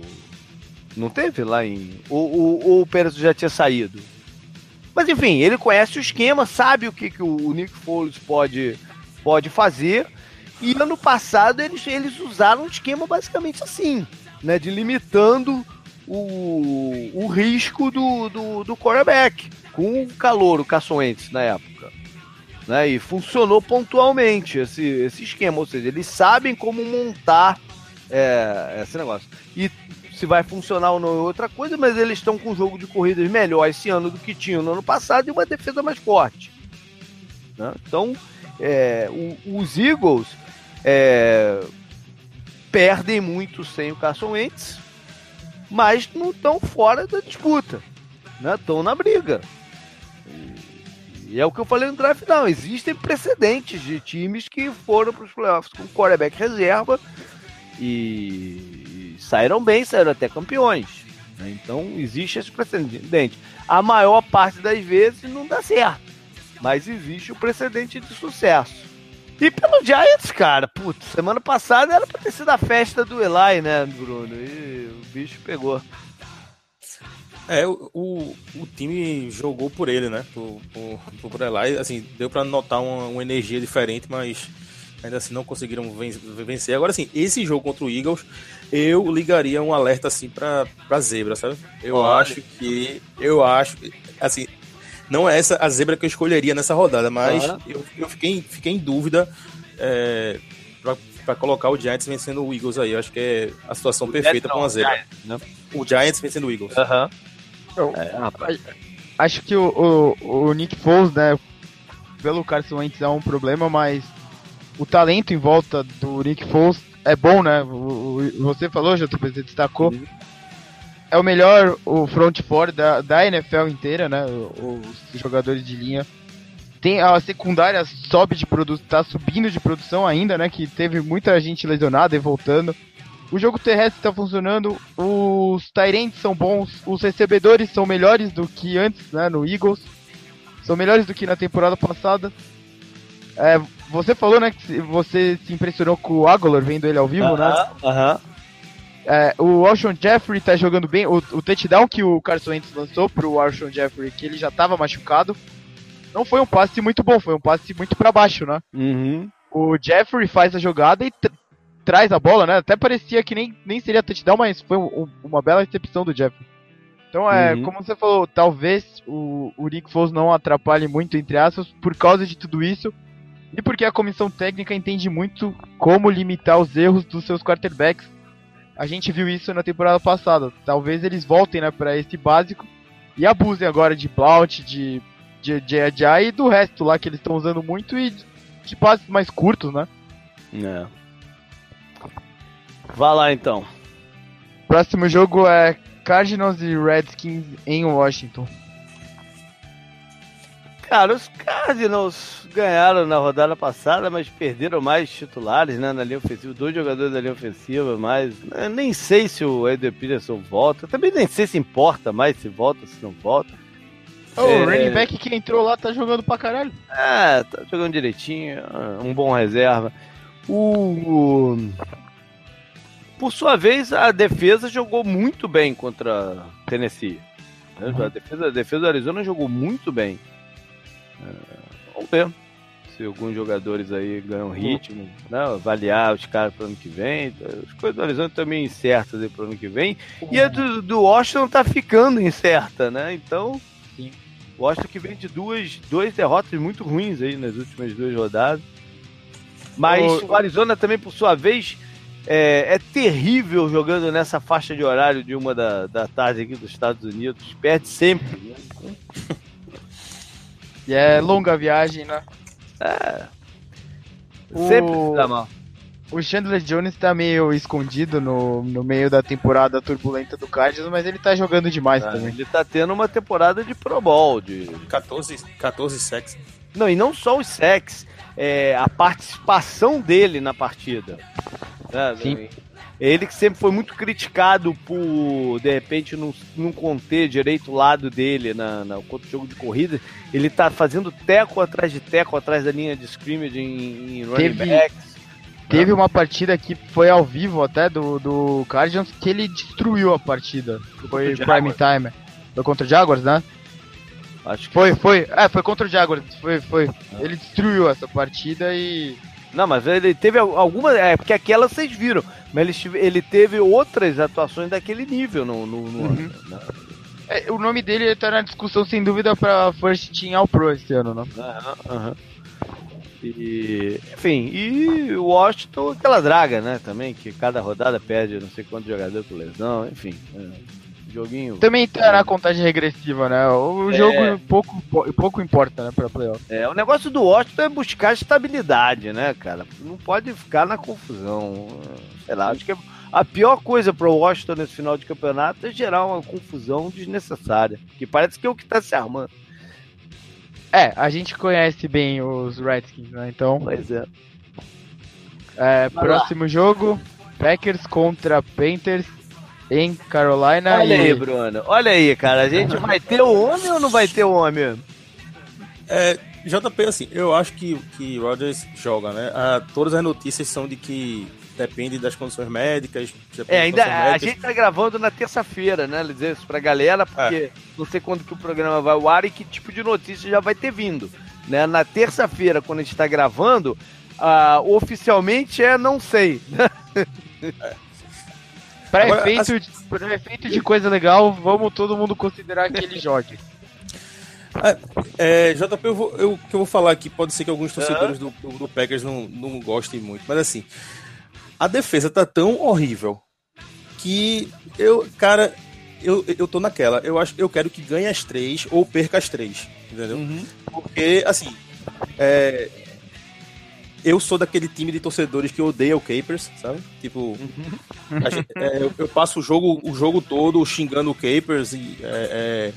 não teve lá em. Ou, o Pérez já tinha saído? Mas enfim, ele conhece o esquema, sabe o que, que o Nick Foles pode, pode fazer. E ano passado eles, eles usaram um esquema basicamente assim, né? De limitando o, o risco do, do, do quarterback com o calor, o Caçoentes na época. Né? E funcionou pontualmente esse, esse esquema, ou seja, eles sabem como montar é, esse negócio. E se vai funcionar ou não é outra coisa, mas eles estão com um jogo de corridas melhor esse ano do que tinham no ano passado e uma defesa mais forte. Né? Então, é, o, os Eagles é, perdem muito sem o Carson Wentz, mas não estão fora da disputa. Estão né? na briga. E é o que eu falei no draft, não. Existem precedentes de times que foram para os playoffs com quarterback reserva e saíram bem, saíram até campeões. Né? Então existe esse precedente. A maior parte das vezes não dá certo, mas existe o precedente de sucesso. E pelo Giants, cara, putz, semana passada era pra ter sido a festa do Eli, né, Bruno? E o bicho pegou. É, o, o, o time jogou por ele, né? Por, por, por Eli. Assim, deu pra notar uma, uma energia diferente, mas ainda assim não conseguiram vencer. Agora, assim, esse jogo contra o Eagles, eu ligaria um alerta assim pra, pra zebra, sabe? Eu Olha. acho que. Eu acho. Assim, não é essa a zebra que eu escolheria nessa rodada, mas eu, eu fiquei, fiquei em dúvida é, pra, pra colocar o Giants vencendo o Eagles aí. Eu acho que é a situação o perfeita para uma zebra. Giants, né? O Giants vencendo o Eagles. Aham. Uhum. É, acho que o, o, o Nick Foles, né? Pelo Carson Wentz é um problema, mas o talento em volta do Nick Foles é bom, né? O, o, você falou, JP, você destacou. É o melhor o front four da, da NFL inteira, né? Os jogadores de linha. Tem a secundária sobe de produção, tá subindo de produção ainda, né? Que teve muita gente lesionada e voltando. O jogo terrestre está funcionando, os Tyrants são bons, os recebedores são melhores do que antes, né? No Eagles. São melhores do que na temporada passada. É, você falou, né, que você se impressionou com o Aguilar vendo ele ao vivo, uh -huh, né? Aham. Uh -huh. é, o Alshon Jeffrey tá jogando bem. O, o touchdown que o Carson Wentz lançou pro Alshon Jeffrey, que ele já tava machucado, não foi um passe muito bom, foi um passe muito para baixo, né? Uhum. O Jeffrey faz a jogada e traz a bola, né? Até parecia que nem, nem seria touchdown, mas foi um, uma bela recepção do Jeffrey. Então, é, uhum. como você falou, talvez o, o Nick Foles não atrapalhe muito, entre aspas, por causa de tudo isso. E porque a comissão técnica entende muito como limitar os erros dos seus quarterbacks. A gente viu isso na temporada passada. Talvez eles voltem né, para esse básico. e abusem agora de Blount, de de, de, de e do resto lá que eles estão usando muito e de passes mais curtos, né? É. Vá lá então. Próximo jogo é Cardinals e Redskins em Washington. Cara, os Cardinals ganharam na rodada passada, mas perderam mais titulares né, na linha ofensiva, dois jogadores da linha ofensiva, mas né, nem sei se o Eder Peterson volta, também nem sei se importa mais se volta, se não volta. Oh, é... O running back que entrou lá tá jogando pra caralho. É, tá jogando direitinho, um bom reserva. O... Por sua vez, a defesa jogou muito bem contra Tennessee. Uhum. A, defesa, a defesa do Arizona jogou muito bem. É, vamos ver se alguns jogadores aí ganham ritmo, né? avaliar os caras para o ano que vem. As coisas do Arizona estão meio incertas aí para o ano que vem. E a do, do Washington tá ficando incerta, né? Então, Sim. Washington que vem de duas, duas derrotas muito ruins aí nas últimas duas rodadas. Mas o, o Arizona também, por sua vez, é, é, terrível jogando nessa faixa de horário de uma da, da tarde aqui dos Estados Unidos. Perde sempre. E é longa a viagem, né? É. Sempre o... se dá mal. O Chandler Jones tá meio escondido no, no meio da temporada turbulenta do Cardinals, mas ele tá jogando demais ah, também. Ele tá tendo uma temporada de Pro Bowl, de 14, 14 sacks. Não, e não só os sacks, é, a participação dele na partida. Né? Sim. Ele que sempre foi muito criticado por, de repente, não, não conter direito o lado dele na, na, contra o jogo de corrida. Ele tá fazendo teco atrás de teco, atrás da linha de scrimmage em, em running Teve... backs Teve uma partida que foi ao vivo até do, do Cardinals que ele destruiu a partida. Foi prime time. Foi contra o Jaguars, né? Acho que foi, foi. É, foi contra o Jaguars. Foi, foi. Ah. Ele destruiu essa partida e. Não, mas ele teve algumas. É, porque aquela vocês viram. Mas ele, ele teve outras atuações daquele nível no. no, no uhum. é, o nome dele está na discussão, sem dúvida, para First Team All Pro esse ano, né? Aham, aham. E, enfim, e o Washington, aquela draga, né? Também, que cada rodada perde não sei quanto jogador por lesão, enfim. É, joguinho. Também tá na contagem regressiva, né? O é... jogo pouco, pouco importa, né, pra playoff. É, o negócio do Washington é buscar estabilidade, né, cara? Não pode ficar na confusão. Sei lá, acho que a pior coisa pro Washington nesse final de campeonato é gerar uma confusão desnecessária. Que parece que é o que tá se armando. É, a gente conhece bem os Redskins, né? Então. Pois é. é próximo lá. jogo: Packers contra Panthers em Carolina. Olha e... aí, Bruno. Olha aí, cara. A gente vai ter o homem ou não vai ter o homem? É, JP, assim, eu acho que, que Rodgers joga, né? Ah, todas as notícias são de que depende das condições médicas. É, ainda médicas. a gente tá gravando na terça-feira, né? Dizer isso pra galera, porque é. não sei quando que o programa vai ao ar e que tipo de notícia já vai ter vindo. Né? Na terça-feira, quando a gente tá gravando, uh, oficialmente é não sei. é. Para efeito, assim... efeito de coisa legal, vamos todo mundo considerar que ele jogue. É, é, JP, eu vou, eu, que eu vou falar aqui, pode ser que alguns torcedores do, do, do Packers não, não gostem muito, mas assim, a defesa tá tão horrível que eu, cara, eu, eu tô naquela. Eu acho eu quero que ganhe as três ou perca as três. Entendeu? Uhum. Porque, assim, é, eu sou daquele time de torcedores que odeia o Capers, sabe? Tipo, gente, é, eu, eu, passo o jogo, o jogo todo xingando o Capers e é,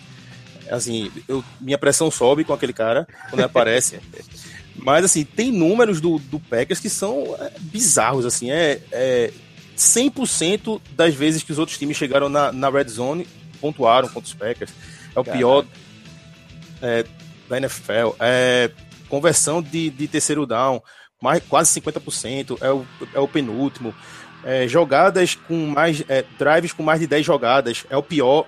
é, assim, eu, minha pressão sobe com aquele cara quando ele aparece. Mas, assim, tem números do, do Packers que são é, bizarros, assim. É, é 100% das vezes que os outros times chegaram na, na red zone pontuaram contra os Packers. É o pior é, da NFL. É, conversão de, de terceiro down, mais, quase 50%. É o, é o penúltimo. É, jogadas com mais. É, drives com mais de 10 jogadas. É o pior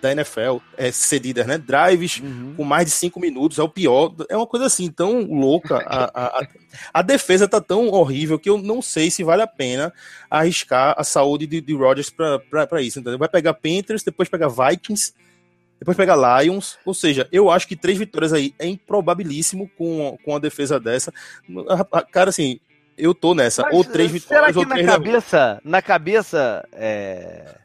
da NFL é, cedidas, né? Drives uhum. com mais de cinco minutos é o pior. É uma coisa assim tão louca. A, a, a, defesa tá tão horrível que eu não sei se vale a pena arriscar a saúde de, de Rodgers para isso. Entendeu? Vai pegar Panthers, depois pegar Vikings, depois pegar Lions. Ou seja, eu acho que três vitórias aí é improbabilíssimo com, com a defesa dessa. Cara, assim, eu tô nessa. Mas, ou três vitórias será que ou três na cabeça, na cabeça é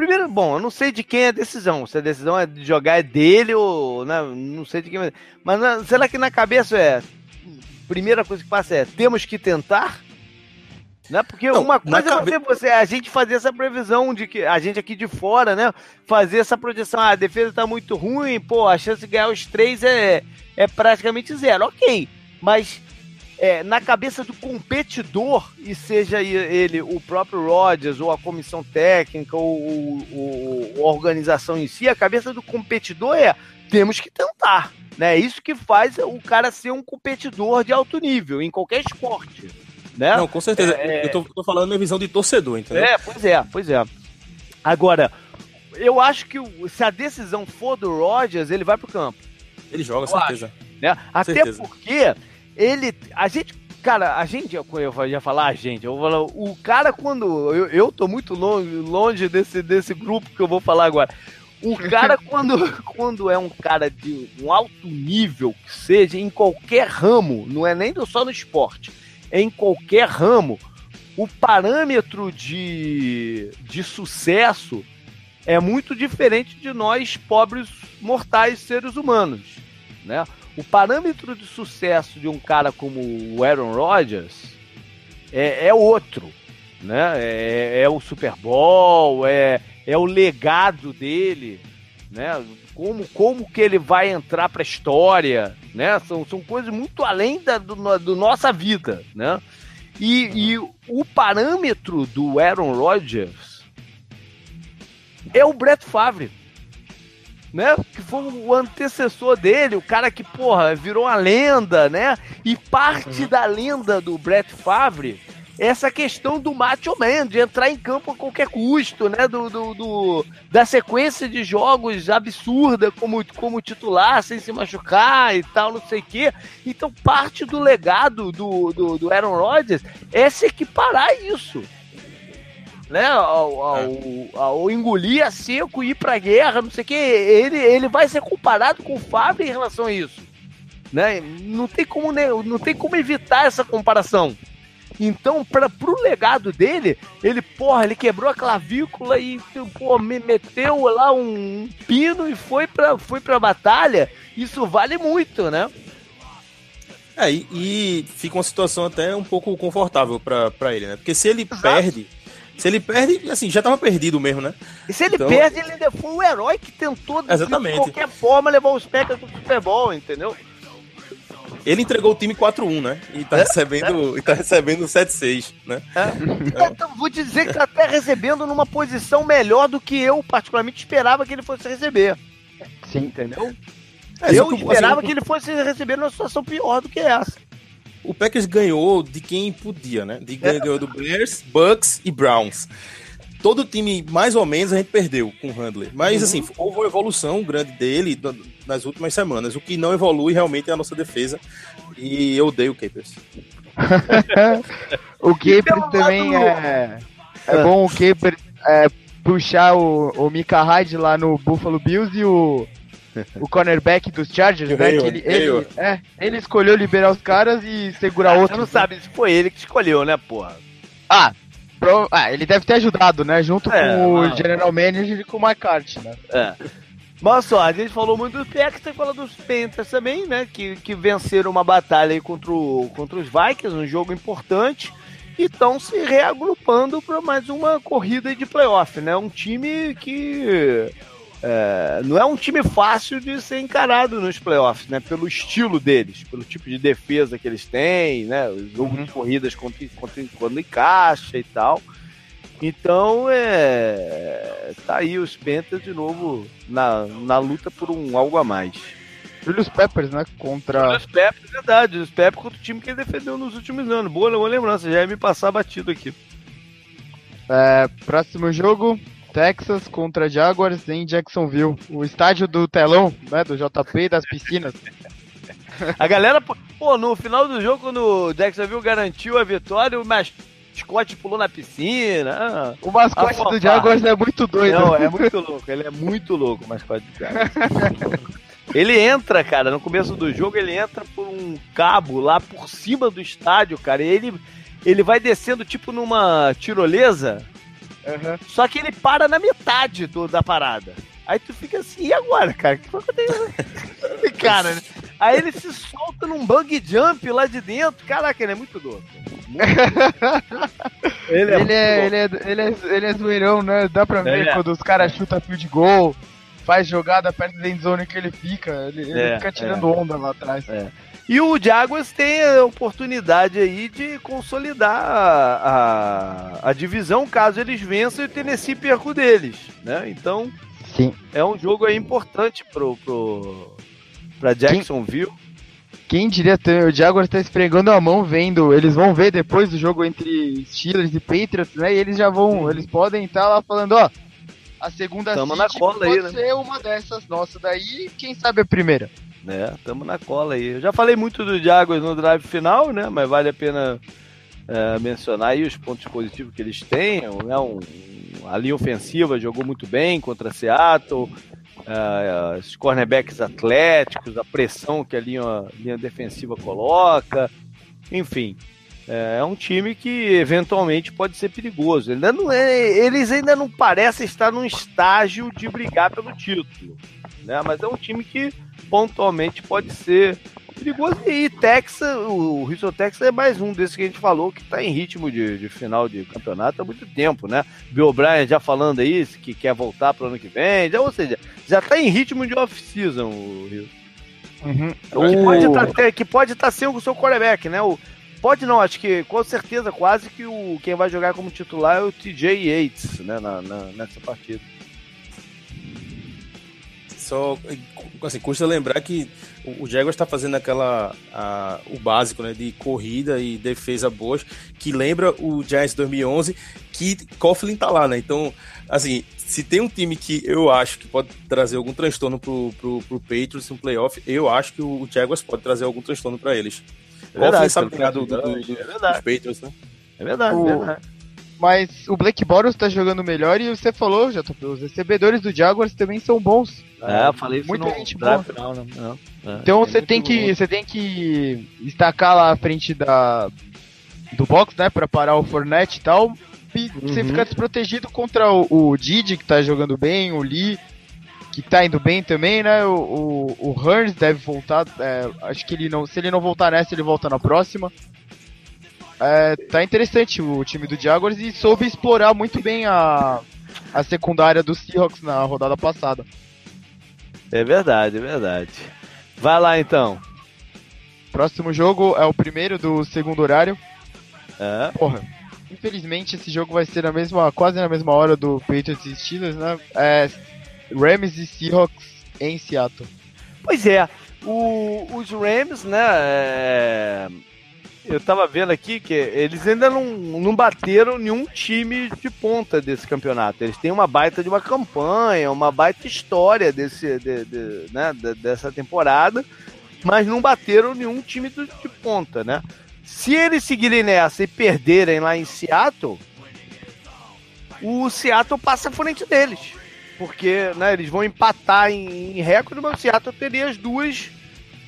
Primeiro, bom, eu não sei de quem é a decisão. Se a decisão é de jogar é dele ou. Né, não sei de quem. é. Mas né, será que na cabeça é. Primeira coisa que passa é: temos que tentar? Né? Porque Não, uma coisa é cabe- você, você, a gente fazer essa previsão de que a gente aqui de fora, né? Fazer essa projeção, ah, a defesa tá muito ruim, pô, a chance de ganhar os três é, é praticamente zero. Ok, mas é, na cabeça do competidor, e seja ele o próprio Rodgers, ou a comissão técnica, ou, o- o- a organização em si, a cabeça do competidor é temos que tentar. Né? É isso que faz o cara ser um competidor de alto nível, em qualquer esporte. Né? Não, com certeza. É. Eu tô, tô falando minha visão de torcedor, entendeu? É, pois é, pois é. Agora, eu acho que se a decisão for do Rodgers, ele vai pro campo. Ele joga, Eu certeza. Né? Até Certeza. porque ele. A gente. Cara, a gente. Eu ia falar a gente. Eu vou falar, o cara, quando. Eu, eu tô muito longe, longe desse, desse grupo que eu vou falar agora. O cara, quando, quando é um cara de um alto nível, que seja em qualquer ramo, não é nem só no esporte, em qualquer ramo, o parâmetro de, de sucesso é muito diferente de nós, pobres mortais seres humanos. Né? O parâmetro de sucesso de um cara como o Aaron Rodgers é, é outro. Né? É, é o Super Bowl, é, é o legado dele, né? Como, como que ele vai entrar para a história, né? São, são coisas muito além da do, do nossa vida, né? E, e o parâmetro do Aaron Rodgers é o Brett Favre, né? Que foi o antecessor dele, o cara que, porra, virou uma lenda, né? E parte da lenda do Brett Favre essa questão do macho man, de entrar em campo a qualquer custo, né? Do, do, do- da sequência de jogos absurda como, como titular, sem se machucar e tal, não sei o quê. Então, parte do legado do, do, do Aaron Rodgers é se equiparar a isso. Né, ao, ao, ao engolir a seco e ir pra guerra, não sei o que, ele, ele vai ser comparado com o Fábio em relação a isso. Né? Não, tem como, não tem como evitar essa comparação. Então, para pro legado dele, ele, porra, ele quebrou a clavícula e, pô, me meteu lá um pino e foi pra, foi pra batalha. Isso vale muito, né? É, e, e fica uma situação até um pouco confortável pra, pra ele, né? Porque se ele Exato. perde. Se ele perde, assim, já tava perdido mesmo, né? E se ele Então- perde, ele ainda foi o herói que tentou, de qualquer forma, levar os Packers pro Super Bowl, entendeu? Ele entregou o time 4-1, né? E tá É, recebendo, e tá recebendo 7-6, né? Então, vou te dizer que tá até recebendo numa posição melhor do que eu, particularmente, esperava que ele fosse receber. Sim. Entendeu? É, eu que, esperava assim, que ele fosse receber numa situação pior do que essa. O Packers ganhou de quem podia, né? De, É. Ganhou do Bears, Bucks e Browns. Todo time, mais ou menos, a gente perdeu com o Handler. Mas, Uhum. assim, houve uma evolução grande dele na- nas últimas semanas. O que não evolui realmente é a nossa defesa. E eu odeio o Capers. o Capers pelo também é. É bom o Capers é, puxar o, o Mika Hyde lá no Buffalo Bills e o. O cornerback dos Chargers, né? Hayward, ele, ele, é, ele escolheu liberar os caras e segurar Você outros. não sabe se foi ele que escolheu, né, porra? Ah, pro- ah, ele deve ter ajudado, né? Junto É, com o General Manager e com o McCarthy, né? É. Mas só, a gente falou muito dos Packers, tem que falar dos Panthers também, né? Que, que venceram uma batalha aí contra, o, contra os Vikings, um jogo importante, e estão se reagrupando para mais uma corrida de playoff, né? Um time que é, não é um time fácil de ser encarado nos playoffs, né? Pelo estilo deles, pelo tipo de defesa que eles têm, né? Os jogos de corridas contra, contra, quando encaixa e tal. Então, é. Tá aí os Panthers de novo na, na luta por um algo a mais. Julius Peppers, né? Contra. Os Peppers, verdade. Os Peppers contra o time que ele defendeu nos últimos anos. Boa, boa lembrança. Já ia me passar batido aqui. É, próximo jogo, Texas contra Jaguars em Jacksonville. O estádio do telão, né? Do JP e das piscinas. A galera, pô, no final do jogo, quando o Jacksonville garantiu a vitória, o mascote pulou na piscina. Ah, O mascote A fofá. do Jaguars é muito doido. Não, é muito louco. Ele é muito louco, o mascote do Jaguars. Ele entra, cara, no começo do jogo, ele entra por um cabo lá por cima do estádio, cara. E ele, ele vai descendo tipo numa tirolesa, Uhum. Só que ele para na metade do, da parada. Aí tu fica assim, e agora, cara? O que vai acontecer? cara, né? Aí ele se solta num bug jump lá de dentro. Caraca, ele é muito doido. ele, é, ele, é, ele, é, ele, é, ele é zoeirão, né? Dá pra ver é. quando os caras chutam fio de gol, faz jogada perto da endzone que ele fica. Ele, ele é, fica tirando é. onda lá atrás. É. E o Jaguars tem a oportunidade aí de consolidar a, a, a divisão caso eles vençam e o Tennessee perca o deles, né? Então, Sim. é um jogo aí importante pro, pro, pra Jacksonville. Quem, quem diria o Jaguars tá esfregando a mão vendo, eles vão ver depois do jogo entre Steelers e Patriots, né? E eles já vão, eles podem estar tá lá falando, ó, a segunda Tamo na cola pode aí, né? ser uma dessas nossas daí, quem sabe a primeira. É, tamo na cola aí. Eu já falei muito do Jaguars no drive final, né? Mas vale a pena é, mencionar aí os pontos positivos que eles têm. Né? Um, a linha ofensiva jogou muito bem contra Seattle. É, os cornerbacks atléticos, a pressão que a linha, a linha defensiva coloca. Enfim, é, é um time que eventualmente pode ser perigoso. Ainda não é, eles ainda não parecem estar num estágio de brigar pelo título. Né? Mas é um time que pontualmente pode ser perigoso. E Texas, o Houston Texas é mais um desses que a gente falou que está em ritmo de, de, final de campeonato há muito tempo, né? Bill O'Brien já falando aí que quer voltar para o ano que vem, já, ou seja, já está em ritmo de off-season o Houston. Uhum. Que, pode tá, que pode estar tá sendo o seu quarterback, né? O, pode não, acho que com certeza quase que o, quem vai jogar como titular é o TJ Yates, né? Na, na nessa partida. Só assim, custa lembrar que o Jaguars está fazendo aquela a, o básico, né, de corrida e defesa boas, que lembra o Giants 2011, que Coughlin tá lá, né? Então, assim, se tem um time que eu acho que pode trazer algum transtorno pro, pro, pro Patriots no playoff, eu acho que o Jaguars pode trazer algum transtorno para eles. É verdade, sabe do, do, do, do, é verdade. dos Patriots, né? É verdade, o... é verdade. Mas o Blake Boros tá jogando melhor e você falou, já tô, os recebedores do Jaguars também são bons. É, eu falei isso Muita gente boa. Final, né? é, então você tem que você tem que destacar lá à frente da do box, né, para parar o Fornette e tal. E uhum. você ficar desprotegido contra o, o Didi que tá jogando bem, o Lee que tá indo bem também, né? O, o, o Hearns deve voltar. É, acho que ele não. Se ele não voltar nessa, ele volta na próxima. É, tá interessante o time do Jaguars e soube explorar muito bem a, a secundária do Seahawks na rodada passada. É verdade, é verdade. Vai lá então. Próximo jogo é o primeiro do segundo horário. É. Porra, infelizmente esse jogo vai ser na mesma, quase na mesma hora do Patriots e Steelers, né? É Rams e Seahawks em Seattle. Pois é, o, os Rams, né? É eu tava vendo aqui que eles ainda não, não bateram nenhum time de ponta desse campeonato. Eles têm uma baita de uma campanha, uma baita história desse, de, de, né, dessa temporada, mas não bateram nenhum time de, de ponta, né? Se eles seguirem nessa e perderem lá em Seattle, o Seattle passa à frente deles. Porque né, eles vão empatar em, em recorde, mas o Seattle teria as duas,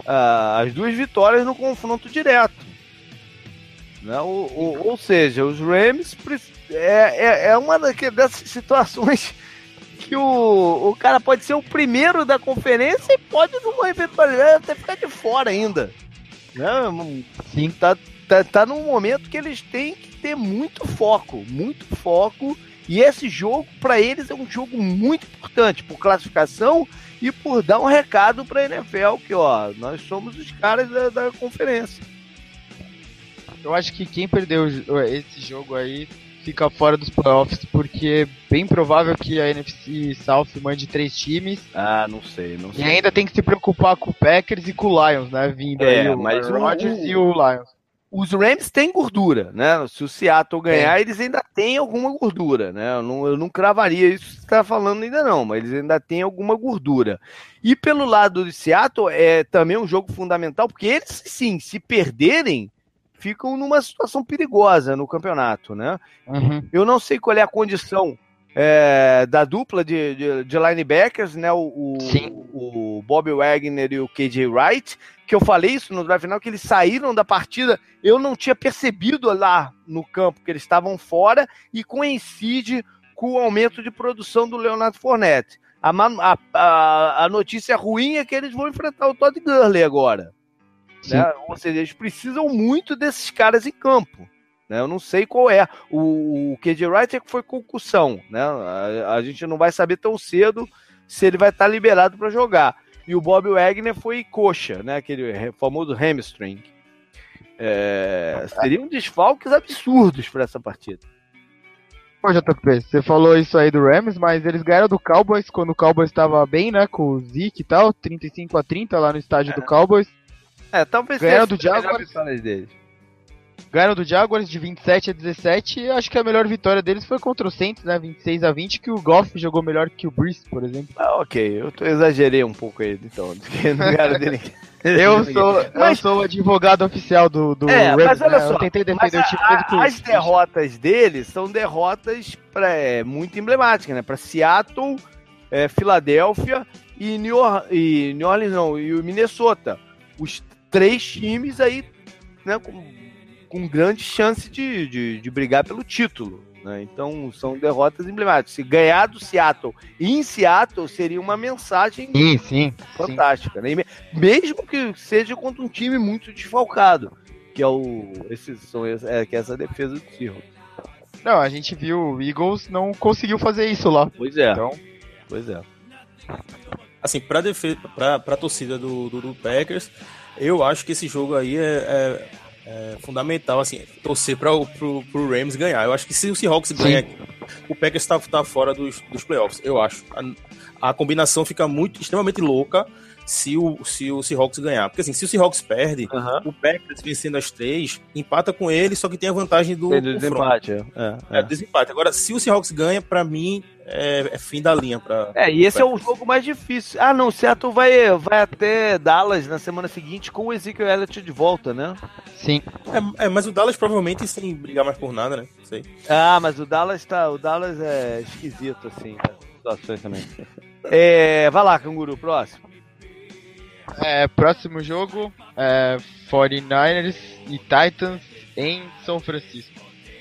uh, as duas vitórias no confronto direto. Né? O, o, ou seja, os Rams é, é, é uma dessas situações que o, o cara pode ser o primeiro da conferência e pode, numa eventualidade, até ficar de fora ainda. Né? Sim. Tá, tá, tá num momento que eles têm que ter muito foco, muito foco. E esse jogo, para eles, é um jogo muito importante por classificação e por dar um recado para a NFL que, ó, nós somos os caras da, da conferência. Eu acho que quem perdeu esse jogo aí fica fora dos playoffs, porque é bem provável que a NFC South mande três times. Ah, não sei, não sei. E ainda tem que se preocupar com o Packers e com o Lions, né? Vindo é, aí o mas Rodgers o, e o Lions. Os Rams têm gordura, né? Se o Seattle ganhar, é. eles ainda têm alguma gordura, né? Eu não, eu não cravaria isso que você está falando ainda não, mas eles ainda têm alguma gordura. E pelo lado do Seattle, é também um jogo fundamental, porque eles, sim, se perderem, ficam numa situação perigosa no campeonato, né? Uhum. Eu não sei qual é a condição é, da dupla de, de, de, linebackers, né? O, o, o Bob Wagner e o KJ Wright, que eu falei isso no drive final, que eles saíram da partida, eu não tinha percebido lá no campo que eles estavam fora e coincide com o aumento de produção do Leonardo Fournette. A, a, a, a notícia ruim é que eles vão enfrentar o Todd Gurley agora. Né? Ou seja, eles precisam muito desses caras em campo. Né? Eu não sei qual é. O, o KJ Wright é que foi concussão. Né? A, a, gente não vai saber tão cedo se ele vai estar liberado para jogar. E o Bob Wagner foi coxa, né? aquele famoso hamstring. É, seriam desfalques absurdos para essa partida. Pô, JP, você falou isso aí do Rams, mas eles ganharam do Cowboys quando o Cowboys estava bem, né? Com o Zeke e tal, 35 a 30 lá no estádio é. do Cowboys. É, talvez ganharam do Jaguars. Ganharam do Jaguars de 27 a 17 e acho que a melhor vitória deles foi contra o Saints, né? 26 a 20, que o Goff jogou melhor que o Breeze, por exemplo. Ah, ok. Eu tô, exagerei um pouco aí, então. Não ganharam. Eu sou, mas, eu sou o advogado oficial do, do é, mas olha né? só, eu tentei defender o time a, As derrotas deles são derrotas pra, é, muito emblemáticas, né? Para Seattle, é, Filadélfia e New, Orleans, e New Orleans não, e o Minnesota. Os três times aí, né, com, com grande chance de, de, de brigar pelo título. Né? Então são derrotas emblemáticas. Se ganhar do Seattle em Seattle seria uma mensagem sim, sim, fantástica. Sim. Né? Mesmo que seja contra um time muito desfalcado, que é o esse, são, é, que é essa defesa do Seahawks. Não, a gente viu o Eagles não conseguiu fazer isso lá. Pois é. Então... Pois é. Assim, para defesa, para a torcida do, do, do, Packers, eu acho que esse jogo aí é, é é fundamental, assim, torcer para o pro, pro Rams ganhar. Eu acho que se o Seahawks ganhar, o Packers está tá fora dos, dos playoffs, eu acho. A, a combinação fica muito, extremamente louca se o, se o Seahawks ganhar. Porque assim, se o Seahawks perde, uhum. o Packers vencendo as três, empata com ele, só que tem a vantagem do, do desempate. É, é, é, desempate. Agora, se o Seahawks ganha, para mim, é, é, fim da linha. Pra, é, e esse é o jogo mais difícil. Ah, não, certo, vai, vai até Dallas na semana seguinte com o Ezekiel Elliott de volta, né? Sim. É, é, mas o Dallas provavelmente sem brigar mais por nada, né? Sei. Ah, mas o Dallas tá. O Dallas é esquisito, assim, né? situações também. é, vai lá, Canguru, próximo. É, próximo jogo é 49ers e Titans em São Francisco.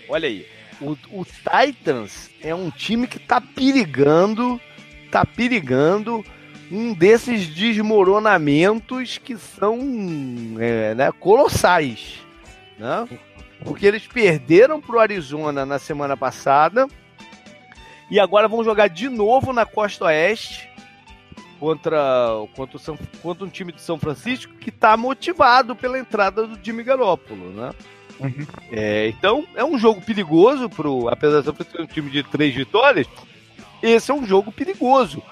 Olha aí. O, o Titans é um time que tá perigando, tá perigando um desses desmoronamentos que são é, né, colossais. Né? Porque eles perderam pro Arizona na semana passada e agora vão jogar de novo na Costa Oeste contra, contra, São, contra um time de São Francisco que está motivado pela entrada do Jimmy Garoppolo, né? Uhum. É, então, é um jogo perigoso, pro, apesar de ser um time de três vitórias, esse é um jogo perigoso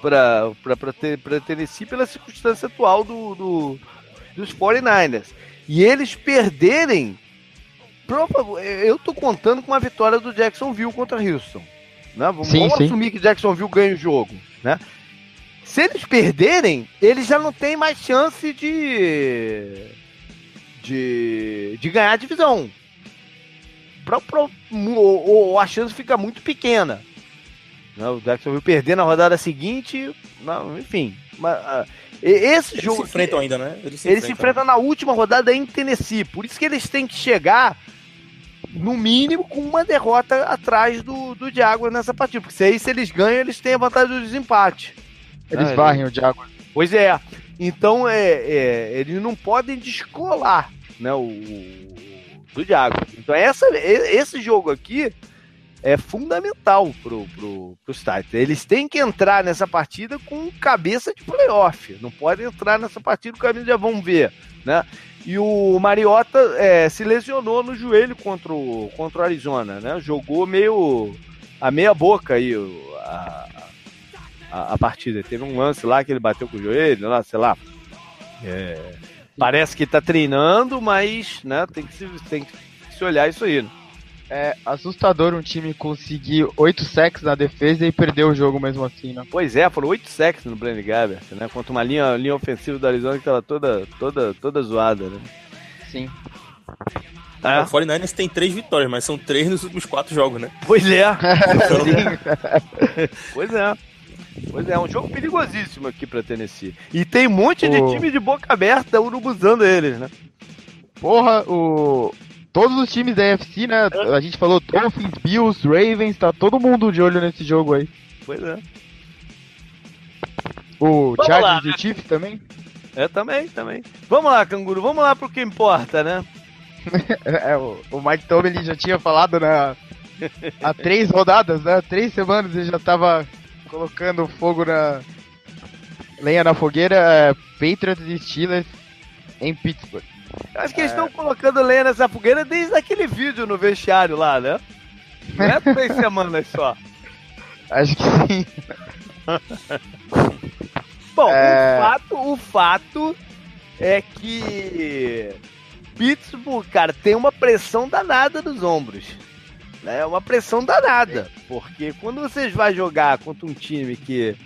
para Tennessee pela circunstância atual do, do, dos 49ers. E eles perderem. Eu tô contando com uma vitória do Jacksonville contra Houston. Né? Vamos, sim, vamos sim. assumir que Jacksonville ganha o jogo. Né? Se eles perderem, eles já não têm mais chance de. De, de ganhar a divisão. Pra, pra, ou, ou a chance fica muito pequena. Né? O Jacksonville perder na rodada seguinte, não, enfim. Mas, uh, esse eles jogo. Eles se enfrentam ainda, né? Eles se, eles enfrentam. se enfrentam na última rodada em Tennessee. Por isso que eles têm que chegar, no mínimo, com uma derrota atrás do, do Jaguars nessa partida. Porque se aí, se eles ganham, eles têm a vantagem do desempate. Eles ah, varrem o Jaguars. Pois é. Então é, é, eles não podem descolar né, o, do Jaguars. Então essa, esse jogo aqui é fundamental pro, pro, pros. Eles têm que entrar nessa partida com cabeça de playoff. Não podem entrar nessa partida com a caminho já vão ver, né? E o Mariota é, se lesionou no joelho contra o, contra o Arizona, né? Jogou meio a meia boca aí a, a, a, partida. Teve um lance lá que ele bateu com o joelho, lá, sei lá. É, parece que tá treinando, mas né, tem, que se, tem que se olhar isso aí. Né? É assustador um time conseguir oito sacks na defesa e perder o jogo mesmo assim, né? Pois é, foram oito sacks no Brandon Gabbert, né? Contra uma linha, linha ofensiva do Arizona que tava toda, toda, toda zoada, né? Sim. É. O 49ers tem três vitórias, mas são três nos últimos quatro jogos, né? Pois é. pois é. Pois é, é um jogo perigosíssimo aqui pra Tennessee. E tem um monte de time de boca aberta urubuzando eles, né? Porra, o, todos os times da AFC, né? A gente falou Dolphins, Bills, Ravens, tá todo mundo de olho nesse jogo aí. Pois é. O Vamos Chargers e o Chiefs também? É, também, também. Vamos lá, canguru, vamos lá pro que importa, né? É, o, o Mike Tomlin já tinha falado, né? Há três rodadas, né? Três semanas ele já tava colocando fogo na. lenha na fogueira. É, Patriots e Steelers em Pittsburgh. Eu acho que eles estão colocando lenha nessa fogueira desde aquele vídeo no vestiário lá, né? Não é três semanas só. Acho que sim. Bom, É. o, fato, o fato é que Pittsburgh, cara, tem uma pressão danada nos ombros. É uma pressão danada. Porque quando vocês vão jogar contra um time que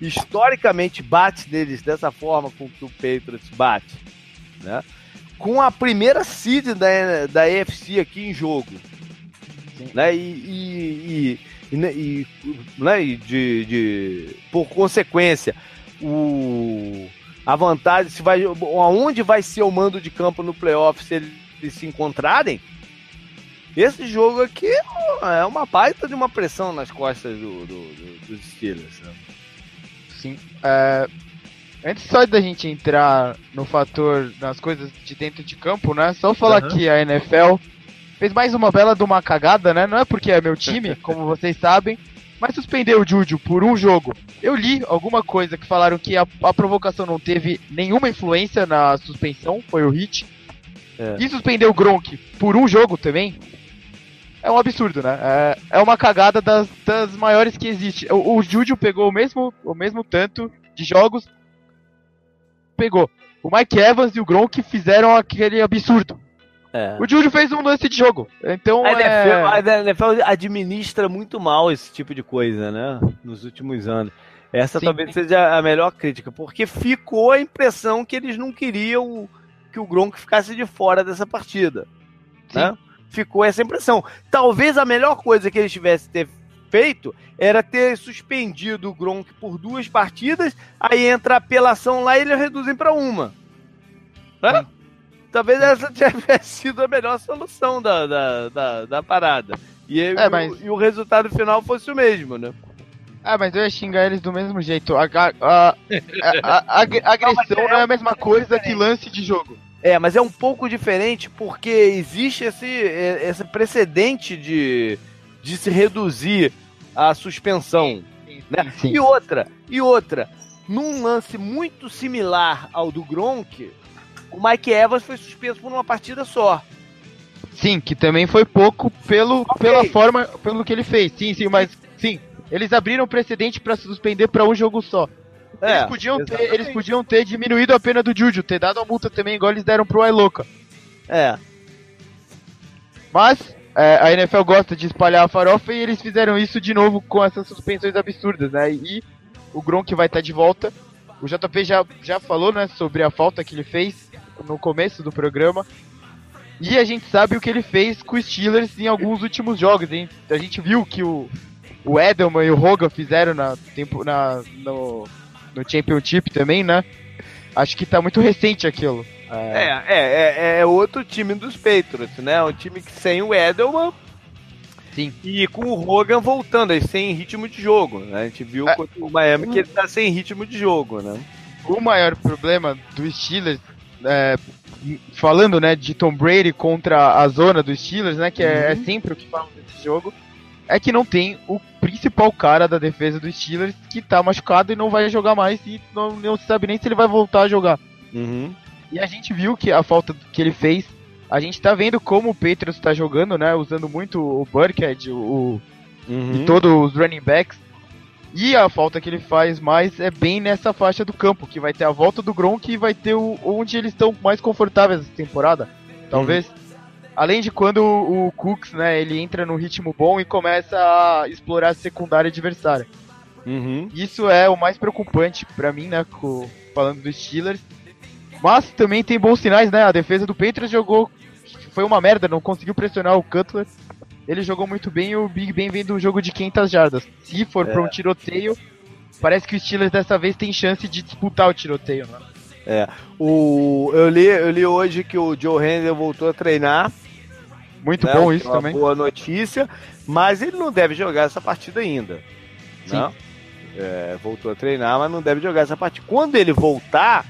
historicamente bate neles dessa forma com que o Patriots bate, né? Com a primeira seed da, da AFC aqui em jogo. Né? E, e, e, e, né, e, né, e de, de, por consequência, o, a vantagem, se vai, aonde vai ser o mando de campo no playoff se eles se encontrarem, esse jogo aqui é uma baita de uma pressão nas costas do, do- do- dos Steelers. né? Sim. É, antes só da gente entrar no fator das coisas de dentro de campo, né? Só falar Aham. que a NFL fez mais uma bela de uma cagada, né? Não é porque é meu time, como vocês sabem, mas suspendeu o Júlio por um jogo. Eu li alguma coisa que falaram que a, a provocação não teve nenhuma influência na suspensão, foi o hit. É. E suspendeu o Gronk por um jogo também. É um absurdo, né? É, é uma cagada das, das maiores que existe. O, o Júlio pegou o mesmo, o mesmo tanto de jogos. Pegou. O Mike Evans e o Gronk fizeram aquele absurdo. É. O Júlio fez um lance de jogo. Então A NFL, é... a NFL administra muito mal esse tipo de coisa, né? Nos últimos anos. Essa Sim. talvez seja a melhor crítica, porque ficou a impressão que eles não queriam que o Gronk ficasse de fora dessa partida. Né? Ficou essa impressão. Talvez a melhor coisa que eles tivessem ter feito era ter suspendido o Gronk por duas partidas, aí entra a apelação lá e eles reduzem para uma. Né? Talvez essa tivesse sido a melhor solução da, da, da, da parada. E, É, o- mas- e o resultado final fosse o mesmo, né? Ah, mas eu ia xingar eles do mesmo jeito. A, a, a, a- a- a agressão não é a mesma coisa que lance de jogo. É, mas é um pouco diferente porque existe esse, é, esse precedente de, de se reduzir a suspensão. Né? Sim. E outra, e outra, num lance muito similar ao do Gronk, o Mike Evans foi suspenso por uma partida só. Sim, que também foi pouco pelo, Ok. pela forma, pelo que ele fez. Sim, sim, mas sim, eles abriram precedente pra suspender pra um jogo só. É, eles, podiam ter, eles podiam ter diminuído a pena do Juju, ter dado a multa também, igual eles deram pro Iloca. É, Mas é, a NFL gosta de espalhar a farofa e eles fizeram isso de novo com essas suspensões absurdas, né? E o Gronk vai estar de volta. O JP já, já falou, né, sobre a falta que ele fez no começo do programa. E a gente sabe o que ele fez com os Steelers em alguns últimos jogos, hein? A gente viu que o, o Edelman e o Hogan fizeram na, tempo, na, no, no Championship também, né? Acho que tá muito recente aquilo. é, é, é, é outro time dos Patriots, né? Um time que sem o Edelman Sim. e com o Hogan voltando, aí sem ritmo de jogo. Né? A gente viu É. contra o Miami que ele tá sem ritmo de jogo, né? o maior problema do Steelers, é, falando né, de Tom Brady contra a zona dos Steelers, né, que é, é sempre o que falam desse jogo, é que não tem o principal cara da defesa dos Steelers que tá machucado e não vai jogar mais e não, não se sabe nem se ele vai voltar a jogar. Uhum. E a gente viu que a falta que ele fez, a gente tá vendo como o Patriots tá jogando, né, usando muito o Burkhead, o, Uhum. e todos os running backs. E a falta que ele faz mais é bem nessa faixa do campo, que vai ter a volta do Gronk e vai ter o, onde eles estão mais confortáveis essa temporada, talvez. Além de quando o, o Cooks, né, ele entra num ritmo bom e começa a explorar a secundária adversária. Uhum. Isso é o mais preocupante pra mim, né, co- falando dos Steelers. Mas também tem bons sinais, né? A defesa do Patriots jogou foi uma merda, não conseguiu pressionar o Cutler. Ele jogou muito bem e o Big Ben vem do jogo de 500 jardas. Se for pra um tiroteio, parece que os Steelers dessa vez tem chance de disputar o tiroteio, né? O, eu, li, eu li hoje que o Joe Handel voltou a treinar Muito né? bom isso é uma também. Boa notícia, mas ele não deve jogar essa partida ainda. Sim. Né? É, voltou a treinar, mas não deve jogar essa partida. Quando ele voltar,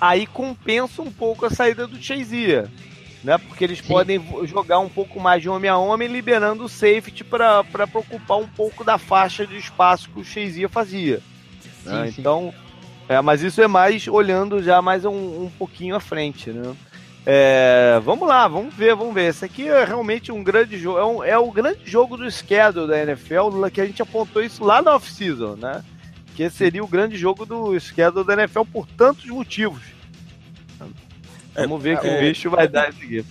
aí compensa um pouco a saída do Chazier. Né? Porque eles Sim. podem jogar um pouco mais de homem a homem, liberando o safety para preocupar um pouco da faixa de espaço que o Chazier fazia. Né? Então, é, mas isso é mais olhando já mais um, um pouquinho à frente, né? É, vamos lá, vamos ver, vamos ver. Esse aqui é realmente um grande jogo. É, um, é o grande jogo do schedule da NFL, que a gente apontou isso lá na off-season, né? Que seria o grande jogo do schedule da NFL por tantos motivos. É, vamos ver é, que o bicho vai dar esse aqui.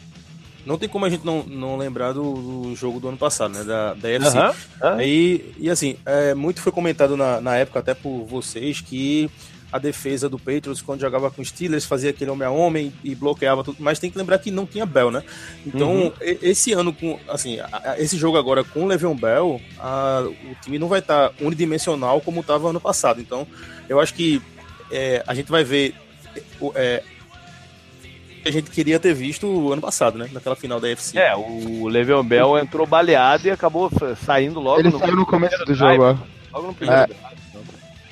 Não tem como a gente não, não lembrar do, do jogo do ano passado, né? Da, da UFC. Uhum, E, e assim, é, muito foi comentado na, na época, até por vocês, que a defesa do Patriots quando jogava com Steelers, fazia aquele homem a homem e bloqueava tudo, mas tem que lembrar que não tinha Bell, né? Então, uhum. esse ano com, assim, esse jogo agora com o Le'Veon Bell, a, o time não vai estar tá unidimensional como estava ano passado. Então, eu acho que é, a gente vai ver é, a gente queria ter visto ano passado, né? Naquela final da UFC. É, o Le'Veon Bell entrou baleado e acabou saindo logo. Ele no saiu no começo do jogo, ó. Logo no primeiro. É.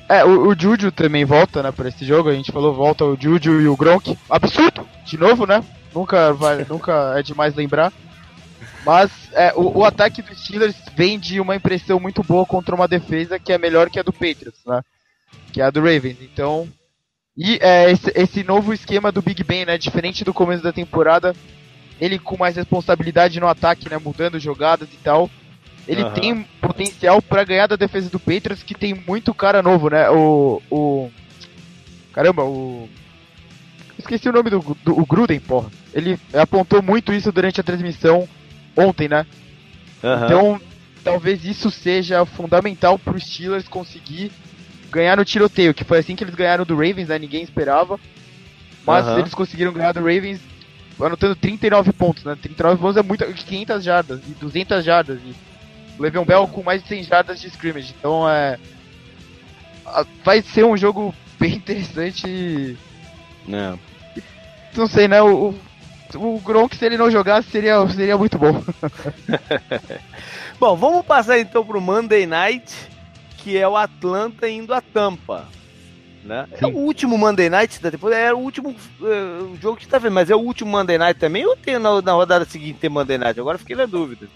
É, o, o Juju também volta, né, pra esse jogo. A gente falou, volta o Juju e o Gronk. Absurdo! De novo, né? Nunca, vai, nunca é demais lembrar. Mas é, o, o, ataque dos Steelers vem de uma impressão muito boa contra uma defesa que é melhor que a do Patriots, né? Que é a do Ravens. Então. E é, esse, esse novo esquema do Big Ben, né? Diferente do começo da temporada, ele com mais responsabilidade no ataque, né? Mudando jogadas e tal ele uhum. tem potencial para ganhar da defesa do Patriots, que tem muito cara novo, né? O. o caramba, o. Esqueci o nome do, do o Gruden, porra. Ele apontou muito isso durante a transmissão ontem, né? Uhum. Então, talvez isso seja fundamental para os Steelers conseguir ganhar no tiroteio, que foi assim que eles ganharam do Ravens, né? Ninguém esperava. Mas uhum. eles conseguiram ganhar do Ravens anotando 39 pontos, né? 39 pontos é muito 500 jardas e 200 jardas. E Le'Veon Bell com mais de 100 jardas de scrimmage. Então é. Vai ser um jogo bem interessante. Não. Não sei, né? O, o Gronk, se ele não jogasse, seria, seria muito bom. bom, vamos passar então pro Monday Night, que é o Atlanta indo a Tampa. Né? É o último Monday Night da temporada, era o último uh, jogo que tá vendo, mas é o último Monday Night também ou tem na, na rodada seguinte tem Monday Night? Agora fiquei na dúvida.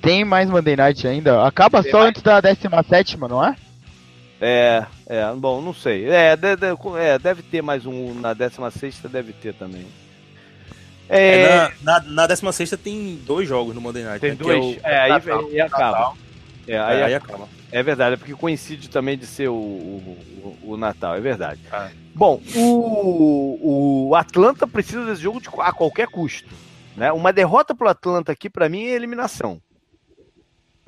Tem mais Monday Night ainda. Acaba Tem só mais? antes da 17, não é? É, é, bom, não sei. É, de, de, é deve ter mais um na 16, deve ter também. É, é na, na, na 16 tem dois jogos no Monday Night. Tem né, dois? É, o, é, aí, Natal, aí acaba. É, aí, é, aí acaba. É verdade, é porque coincide também de ser o, o, o Natal, é verdade. Ah. Bom, o, o Atlanta precisa desse jogo de, a qualquer custo. Né? Uma derrota pro Atlanta aqui, para mim, é eliminação.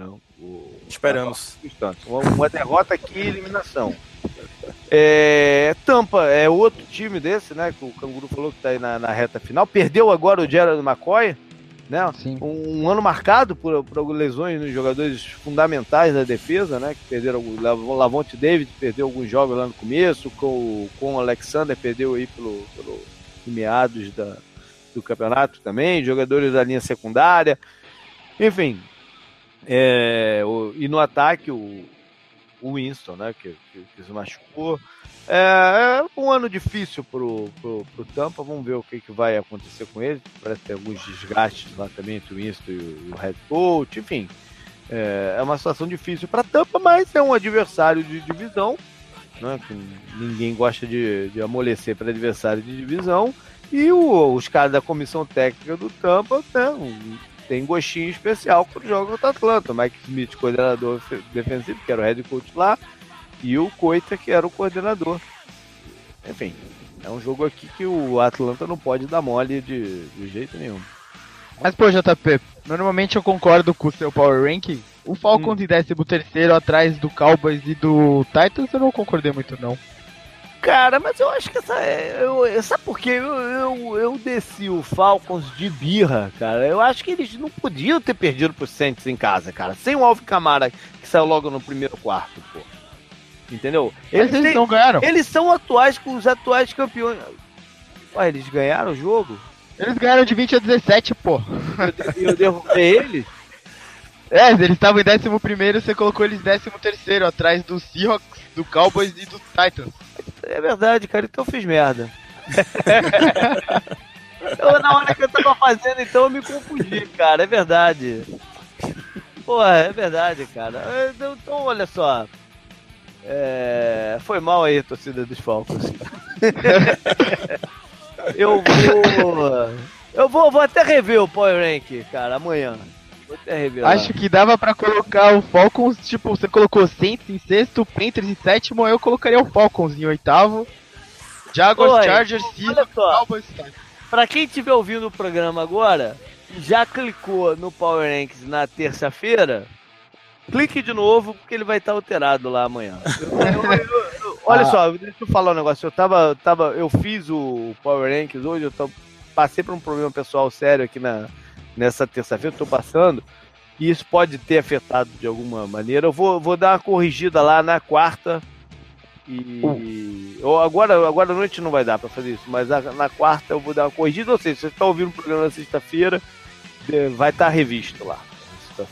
Não, o... Esperamos. Uma, uma derrota aqui e eliminação. É, Tampa é outro time desse, né? Que o Canguru falou que está aí na, na, reta final. Perdeu agora o Gerald McCoy, né? Um, um, ano marcado por, por lesões nos jogadores fundamentais da defesa, né? Que perderam o Lavonte David perdeu alguns jogos lá no começo, com, com o Alexander perdeu aí pelo, pelo meados da, do campeonato também, jogadores da linha secundária. Enfim, é, o, e no ataque, o, o Winston, né, que, que, que se machucou. É, é, um ano difícil pro, pro, pro Tampa, vamos ver o que, que vai acontecer com ele. Parece ter alguns desgastes lá também entre o Winston e o, e o head coach, enfim. É, é uma situação difícil para Tampa, mas é um adversário de divisão, né, que ninguém gosta de, de amolecer para adversário de divisão. E o, os caras da comissão técnica do Tampa né, tem gostinho especial pro jogo contra o Atlanta. O Mike Smith, coordenador defensivo, que era o head coach lá, e o Coita, que era o coordenador. Enfim, é um jogo aqui que o Atlanta não pode dar mole de, de jeito nenhum. Mas, pô, JP, normalmente eu concordo com o seu Power Ranking. O Falcons hum. em 13 terceiro atrás do Cowboys e do Titans eu não concordei muito, não. Cara, mas eu acho que essa. É, eu, sabe por quê? Eu, eu, eu desci o Falcons de birra, cara. Eu acho que eles não podiam ter perdido pro Saints em casa, cara. Sem o Alvin Camara, que saiu logo no primeiro quarto, pô. Entendeu? Eles, eles não ganharam. Eles são atuais com os atuais campeões. Ué, eles ganharam o jogo? Eles ganharam de 20 a 17, pô. E eu derrubei eles? É, eles estavam em 11 primeiro, você colocou eles em 13 terceiro, atrás do Seahawks, do Cowboys e do Titans. É verdade, cara, então eu fiz merda. eu, na hora que eu tava fazendo, então eu me confundi, cara, é verdade. Porra, é verdade, cara. Então olha só. É... Foi mal aí, torcida dos Falcons. eu vou. Eu vou, vou até rever o Power Rank, cara, amanhã. Rever. Acho que dava pra colocar o Falcons, tipo, você colocou Saints em sexto, Panthers em sétimo, eu colocaria o Falcons em oitavo. Jaguars, Oi, Chargers, Seahawks. Cowboys. Pra quem estiver ouvindo o programa agora, já clicou no Power Ranks na terça-feira, clique de novo, porque ele vai estar alterado lá amanhã. Eu- eu- eu- olha Ah. só, deixa eu falar um negócio. Eu tava. tava eu fiz o Power Ranks hoje, eu tô- passei por um problema pessoal sério aqui na, nessa terça-feira, tô passando. E isso pode ter afetado de alguma maneira. Eu vou, vou dar uma corrigida lá na quarta. E. ou agora, agora à noite não vai dar pra fazer isso, mas na, quarta eu vou dar uma corrigida. Ou seja, você tá ouvindo o programa na sexta-feira, vai estar revisto lá.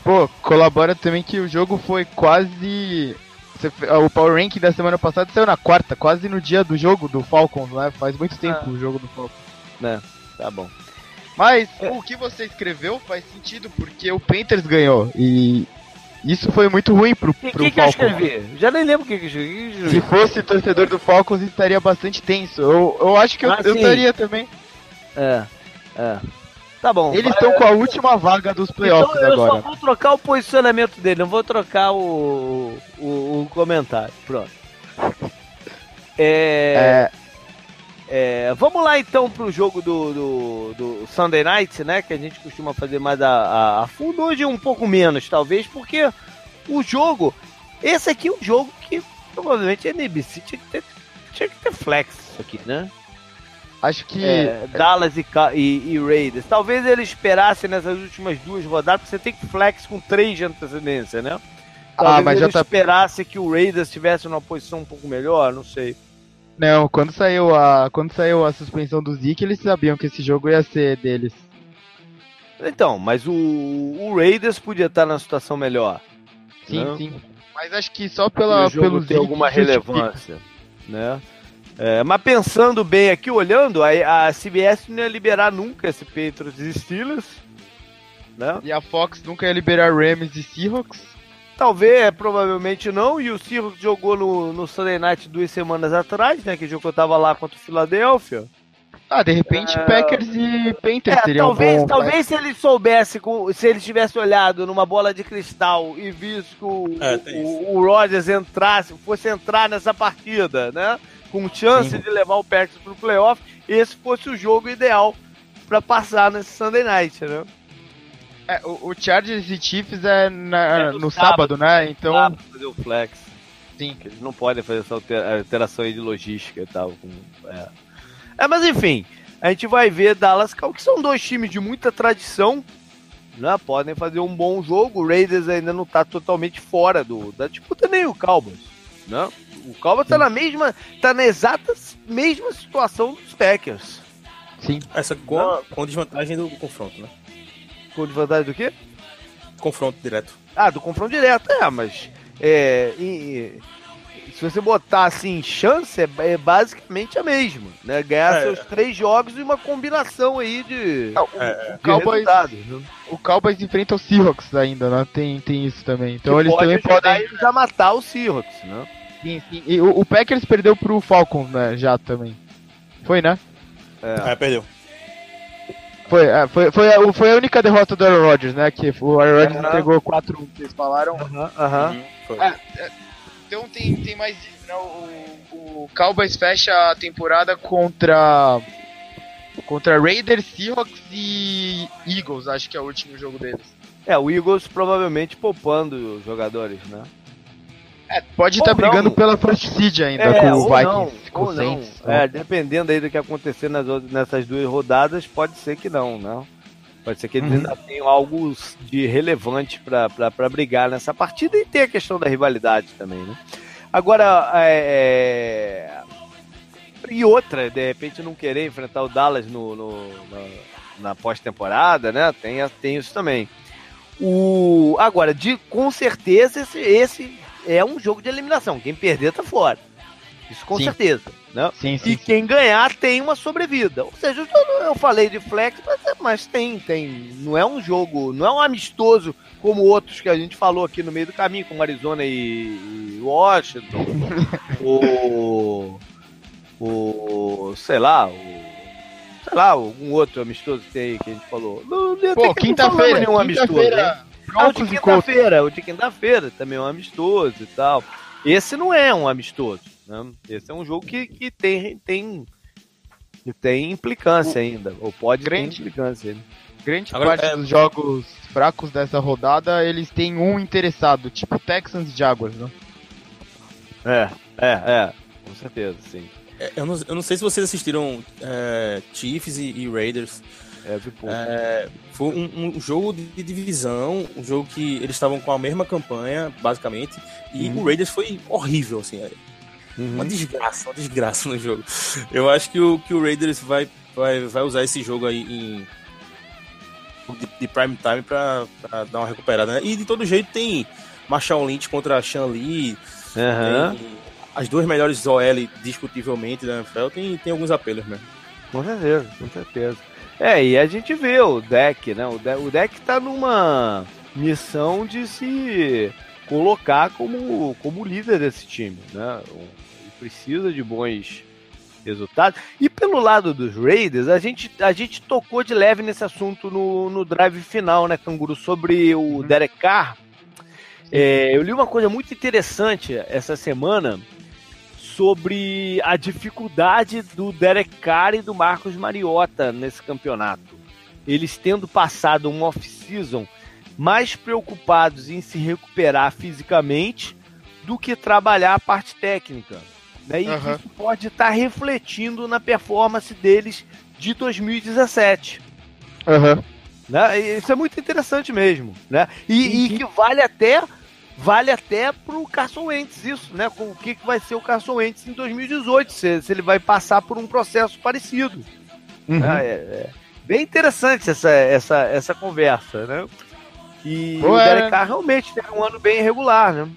Pô, colabora também que o jogo foi quase. fe- O Power Rank da semana passada saiu na quarta, quase no dia do jogo do Falcons, né? Faz muito tempo Ah. o jogo do Falcons. Tá bom. Mas É. o que você escreveu faz sentido, porque o Panthers ganhou. E isso foi muito ruim pro, O que, pro que, que eu Falcons. escrevi? Já nem lembro o que, que eu escrevi. Eu Se fosse torcedor do Falcons, estaria bastante tenso. Eu, eu acho que eu, Ah, eu estaria também. É, é. Tá bom. Eles estão com a última vaga dos playoffs então, eu só agora. vou trocar o posicionamento dele, não vou trocar o, o, o comentário. Pronto. É, É, é, vamos lá então pro jogo do, do, do Sunday Night, né? Que a gente costuma fazer mais a, a, a fundo. Hoje um pouco menos, talvez, porque o jogo. Esse aqui é um jogo que provavelmente a NBC tinha que ter, tinha que ter flex aqui, né? acho que. É, Dallas e, e, e Raiders. Talvez ele esperasse nessas últimas duas rodadas, porque você tem que flex com três de antecedência, né? Talvez Ah, mas ele já tá- esperasse que o Raiders estivesse numa posição um pouco melhor, não sei. Não, quando saiu a. Quando saiu a suspensão do Zeke, eles sabiam que esse jogo ia ser deles. Então, mas o, o Raiders podia estar na situação melhor. Sim, Não. sim. Mas acho que só Pela, o jogo pelo Zeke alguma relevância, né? É, mas pensando bem aqui, olhando, a, a CBS não ia liberar nunca esse Patriots e Steelers, né? E a Fox nunca ia liberar Rams e Seahawks. Talvez, é, provavelmente não. E o Seahawks jogou no, no Sunday Night duas semanas atrás, né? Que jogo eu tava lá contra o Philadelphia. Ah, de repente É. Packers e Panthers É, seriam talvez, bom. talvez se ele soubesse, se ele tivesse olhado numa bola de cristal e visto que o, É, o, o Rodgers entrasse, fosse entrar nessa partida, né? Com chance Sim. de levar o Packers pro playoff, esse fosse o jogo ideal pra passar nesse Sunday Night, né? É, o, o Chargers e Chiefs é, na- É no no sábado. sábado, né? Então, fazer o flex. sim. Eles não podem fazer essa alter- alteração aí de logística e tal. com- é. É, mas enfim, a gente vai ver Dallas Cowboys, que são dois times de muita tradição, né? Podem fazer um bom jogo. O Raiders ainda não tá totalmente fora do, da disputa, nem o Cowboys, né? O Cowboys tá na mesma, tá na exata mesma situação dos Packers. Sim. Essa com, com desvantagem do confronto, né? Com desvantagem do quê? Confronto direto. Ah, do confronto direto, é, mas é, e- e- se você botar assim, chance é, é basicamente a mesma, né? Ganhar É. seus três jogos e uma combinação aí de, Ah, o, É, o de Cowboys, né? o Cowboys enfrenta os Seahawks ainda, né? Tem, tem isso também. Então Que eles pode também podem. eles a matar o Seahawks, né? Sim, sim. E o, o Packers perdeu pro Falcons, né? Já também. Foi, né? É. É, perdeu. Foi, é, foi, foi, a, foi a única derrota do Aaron Rodgers, né? Que o Aaron Rodgers Aham. entregou 4 que vocês falaram. Aham, aham. Uhum, foi. Então tem, tem mais isso, né? O, o Cowboys fecha a temporada contra. Contra Raiders, Seahawks e Eagles, acho que é o último jogo deles. É, o Eagles provavelmente poupando os jogadores, né? É, pode estar não. brigando pela first seed ainda É, com o Vikings, não, não. É, dependendo aí do que acontecer nas outras, nessas duas rodadas, pode ser que não, né? Pode ser que eles Uhum. ainda tenham algo de relevante pra brigar nessa partida e tem a questão da rivalidade também, né? Agora, é... e outra, de repente não querer enfrentar o Dallas no, no- na- na pós-temporada, né? Tem, tem isso também. O, agora, de, com certeza, esse, esse é um jogo de eliminação. Quem perder tá fora. Isso com Sim. certeza. Né? Sim, sim. E quem ganhar tem uma sobrevida. Ou seja, eu, eu falei de flex, mas, mas tem, tem. Não é um jogo, não é um amistoso como outros que a gente falou aqui no meio do caminho, como Arizona e, e Washington. o. O. Sei lá, o. Sei lá, algum outro amistoso que tem aí que a gente falou. Não, Pô, quinta-feira. nenhum amistoso, né? Ah, o de quinta-feira, o de quinta-feira também é um amistoso e tal. Esse não é um amistoso, né? Esse é um jogo que, que tem, tem, tem implicância ainda, ou pode Grande. ter implicância. ainda. Grande Agora, parte é- dos jogos fracos dessa rodada, eles têm um interessado, tipo Texans e Jaguars, né? É, é, é, com certeza, sim. É, Eu não, eu não sei se vocês assistiram é, Chiefs e, e Raiders. É. É, foi um, um jogo de divisão, um jogo que eles estavam com a mesma campanha, basicamente, e Uhum. o Raiders foi horrível, assim, é Uhum. uma desgraça, uma desgraça no jogo. Eu acho que o, que o Raiders vai, vai, vai usar esse jogo aí em de, de prime time pra, pra dar uma recuperada, né? E de todo jeito tem Marshall Lynch contra Sean Lee, tem as duas melhores OL discutivelmente da NFL, tem, tem alguns apelos mesmo. Com certeza, com certeza. É, e a gente vê o deck, né? O, de, o deck tá numa missão de se colocar como, como líder desse time, né? Ele precisa de bons resultados. E pelo lado dos Raiders, a gente, a gente tocou de leve nesse assunto no, no drive final, né, Canguru? Sobre o Derek Carr. É, eu li uma coisa muito interessante essa semana sobre a dificuldade do Derek Carr e do Marcos Mariota nesse campeonato. Eles tendo passado um off-season mais preocupados em se recuperar fisicamente do que trabalhar a parte técnica. Né? E Aham. isso pode estar refletindo na performance deles de 2017. Aham. Né? E Isso é muito interessante mesmo, né? E, e que vale até vale até pro Carson Wentz isso, né? Com o que, que vai ser o Carson Wentz em 2018, se, se ele vai passar por um processo parecido. Uhum. né? É, é bem interessante essa, essa, essa conversa, né? E Pô, o é- Derek Carr realmente teve um ano bem irregular, né?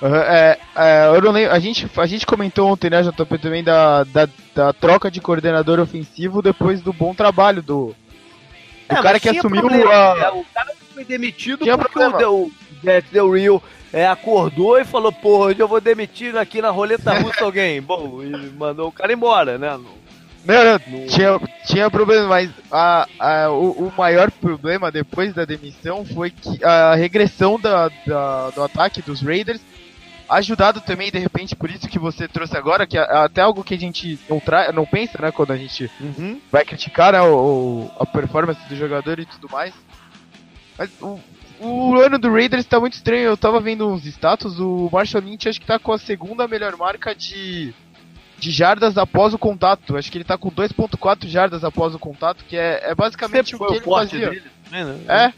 Aham, é, é, eu não lembro, a gente, a gente comentou ontem, né, JP, também da, da, da troca de coordenador ofensivo depois do bom trabalho do, do É, cara que assumiu problema, a... né? O cara foi demitido Tinha porque problema. o Jack Del Rio é, acordou e falou, pô, hoje eu vou demitir aqui na roleta russa alguém. Bom, e mandou o cara embora, né? Não, não, tinha, tinha problema, mas a, a, o, o maior problema depois da demissão foi que a regressão da, da- do ataque dos Raiders, ajudado também, de repente, por isso que você trouxe agora, que é até algo que a gente não, tra não pensa, né, quando a gente Uhum. vai criticar né, o, o- a performance do jogador e tudo mais. Mas o, o ano do Raiders tá muito estranho. Eu tava vendo uns status, o Marshall Lynch acho que tá com a segunda melhor marca de, de jardas após o contato. Acho que ele tá com 2.4 jardas após o contato, que é, é basicamente o que ele fazia. dele né? É.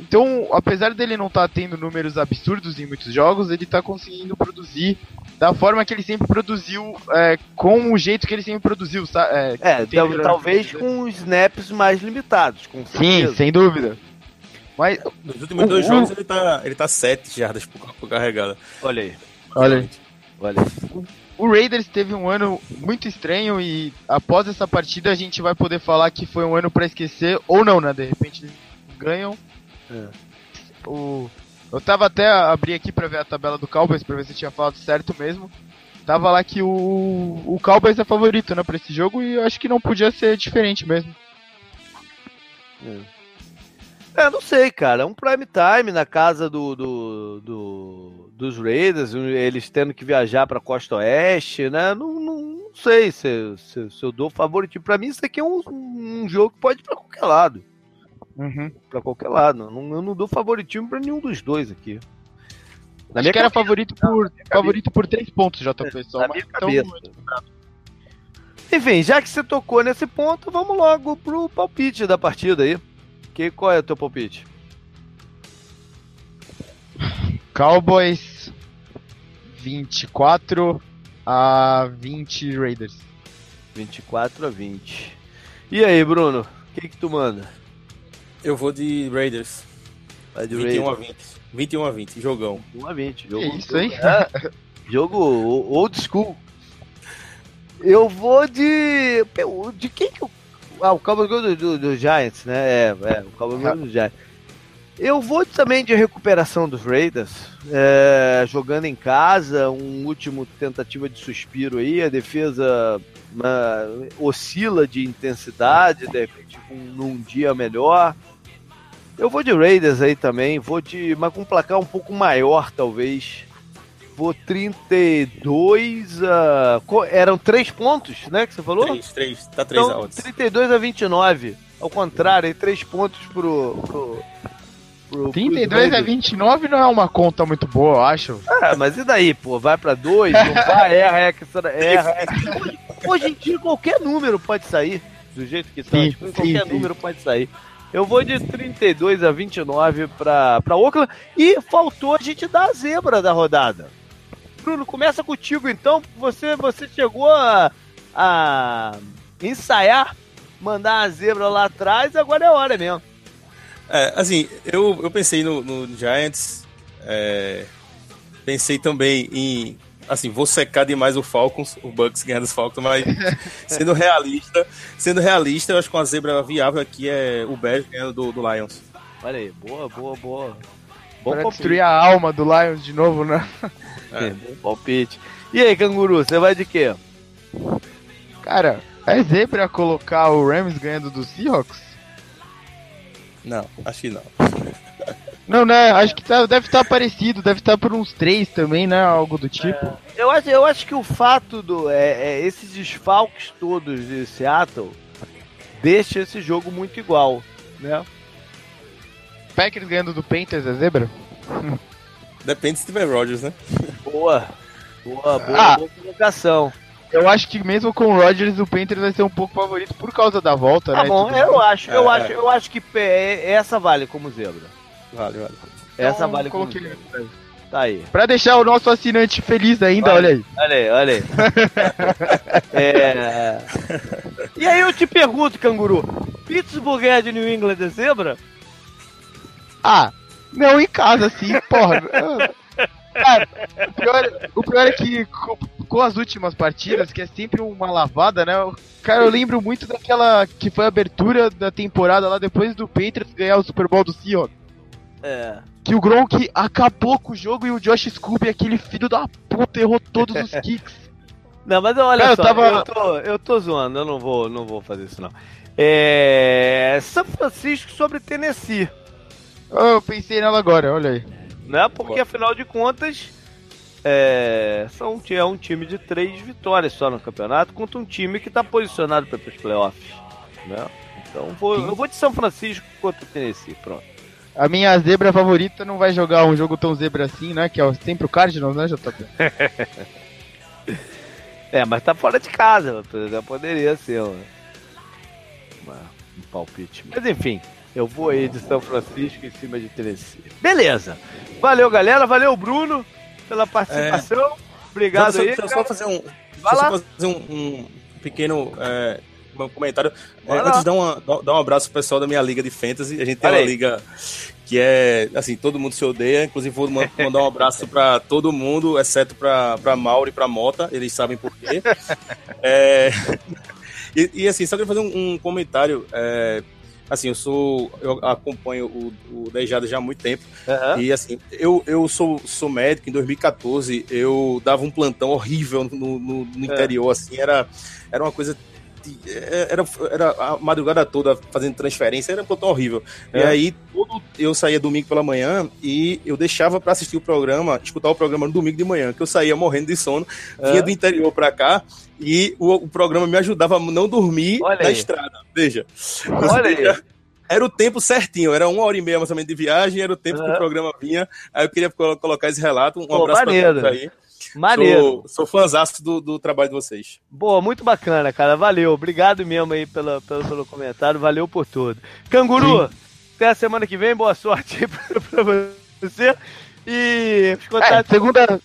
Então, apesar dele não estar tendo números absurdos em muitos jogos, ele tá conseguindo produzir da forma que ele sempre produziu, é, com o jeito que ele sempre produziu, sabe? É, É, talvez com os snaps mais limitados, com Sim, certeza. sem dúvida. Mas, Nos últimos dois O- jogos ele tá, ele tá 7 jardas por, por carregada. Olha aí, olha, olha aí. o Raiders teve um ano muito estranho e após essa partida a gente vai poder falar que foi um ano pra esquecer, ou não, né? De repente eles ganham. É. O... Eu tava até a abrir aqui pra ver a tabela do Cowboys pra ver se eu tinha falado certo mesmo. Tava lá que o, o Cowboys é favorito, né, pra esse jogo e eu acho que não podia ser diferente mesmo. É, não sei, cara. É um prime time na casa do, do, do- dos Raiders, eles tendo que viajar pra Costa Oeste, né? Não, não, não sei se, se, se eu dou favoritismo. Pra mim, isso aqui é um, um jogo que pode ir pra qualquer lado. Uhum. Pra qualquer lado. Não, eu não dou favoritismo pra nenhum dos dois aqui. Na Acho que era cabeça, favorito por, favorito por 3 pontos, JP, só. na minha então- cabeça. Enfim, já que você tocou nesse ponto, vamos logo pro palpite da partida aí. Que, qual é o teu palpite? Cowboys 24 a 20 Raiders. 24 a 20. E aí, Bruno? O que, que tu manda? Eu vou de Raiders. Vai de 21 a Raiders. 20. 21 a 20, jogão. 1 a 20. Que Jogo, isso, hein? É, jogo old school. Eu vou de. De quem que eu. Ah, o Cowboys ganhou do, do, do Giants, né? É, é o Cowboys ganhou do Giants. Eu vou também de recuperação dos Raiders, é, jogando em casa, um último tentativa de suspiro aí, a defesa uma, oscila de intensidade, de repente um, num dia melhor. Eu vou de Raiders aí também, vou de. mas com um placar um pouco maior, talvez. Vou 32 a. Eram 3 pontos, né? Que você falou? 3, 3, tá 3 Então, a odds. 32 a 29. Ao contrário, aí 3 pontos pro. pro, pro 32 pros a Raiders. 29 não é uma conta muito boa, eu acho. Ah, mas e daí, pô? Vai pra 2, não vai, erra, erra, erra, erra. Hoje, hoje em dia qualquer número pode sair. Do jeito que tá, Sim, sim, qualquer sim. número pode sair. Eu vou de 32 a 29 pra, pra Oakland. E faltou a gente dar a zebra da rodada. Bruno, começa contigo então. Você, você chegou a, a ensaiar, mandar a zebra lá atrás, agora é hora mesmo. É, assim, eu, eu pensei no, no Giants, é, pensei também em, assim, vou secar demais o Falcons, o Bucks ganhando os Falcons, mas sendo realista, sendo realista, eu acho que uma zebra viável aqui é o Bears ganhando do, do Lions. Olha aí, boa, boa, boa. Bom destruir a alma do Lions de novo, né? É, bom palpite. E aí, canguru, você vai de quê? Cara, é zebra colocar o Rams ganhando do Seahawks? Não, acho que não. Não, né? Acho que tá- deve estar parecido, deve estar por uns três também, né? Algo do tipo. Eu acho, eu acho que o fato do. É, é, esses desfalques todos de Seattle deixa esse jogo muito igual, né? Packers ganhando do Panthers é zebra? Depende se tiver Rodgers, né? Boa. Boa, boa, Ah. boa colocação. Eu acho que mesmo com o Rodgers, o Panthers vai ser um pouco favorito por causa da volta, Tá né? bom, eu acho, eu É, acho, eu acho que é, essa vale como zebra. Vale, vale. Essa Então, vale como zebra. Tá aí. Pra deixar o nosso assinante feliz ainda, Vale. olha aí. Olha aí, olha aí. É... E aí eu te pergunto, canguru, Pittsburgh é de New England é zebra? Ah, não em casa, assim, porra. Cara, o pior, o pior é que com, com as últimas partidas, que é sempre uma lavada, né? Cara, eu lembro muito daquela que foi a abertura da temporada lá depois do Patriots ganhar o Super Bowl do Seahawks. É. Que o Gronk acabou com o jogo e o Josh Scooby, aquele filho da puta, errou todos os kicks. Não, mas olha Cara, eu só, tava- eu, tô, eu tô zoando, eu não vou, não vou fazer isso não. É... São Francisco sobre Tennessee, Oh, eu pensei nela agora, olha aí. né? Porque afinal de contas é, são, é um time de três vitórias só no campeonato contra um time que está posicionado para os playoffs, né? Então vou, eu vou de São Francisco contra Tennessee, pronto. A minha zebra favorita não vai jogar um jogo tão zebra assim, né? Que é o- sempre o Cardinals, né, JP? É, mas tá fora de casa, já poderia ser um palpite. Mas enfim, eu vou aí de São Francisco em cima de Tennessee. Beleza. Valeu, galera. Valeu, Bruno, pela participação. Obrigado Deixa eu aí. só- deixa eu cara. só fazer um, Vai lá. fazer um, um pequeno é, um comentário. É, antes, dar, uma, dar um abraço pro pessoal da minha liga de fantasy. A gente tem uma aí. liga que é, assim, todo mundo se odeia. Inclusive, vou ma- mandar um abraço pra todo mundo, exceto pra Mauro e pra Mota. Eles sabem por quê. É, e, e, assim, só queria fazer um, um comentário. é, assim, eu sou. Eu acompanho o, o Dejada já há muito tempo. Aham. E assim, eu, eu sou, sou médico, em 2014 eu dava um plantão horrível no, no, no interior, assim, era, era uma coisa. Era, era a madrugada toda fazendo transferência, era um plantão horrível. E É. aí, todo, eu saía domingo pela manhã e eu deixava pra assistir o programa, escutar o programa no domingo de manhã, que eu saía morrendo de sono, É. vinha do interior pra cá e o, o programa me ajudava a não dormir Olha na aí. estrada. Veja. Olha aí. Era o tempo certinho, era uma hora e meia mais ou menos de viagem, era o tempo que Aham. o programa vinha. Aí eu queria colo- colocar esse relato. Um Pô, abraço maneiro. pra todos aí. Maneiro. Sou, sou fãzaço do, do trabalho de vocês. Boa, muito bacana, cara. Valeu. Obrigado mesmo aí pela, pelo, pelo comentário. Valeu por tudo. Canguru, até a semana que vem. Boa sorte aí pra, pra você. E os É, segunda,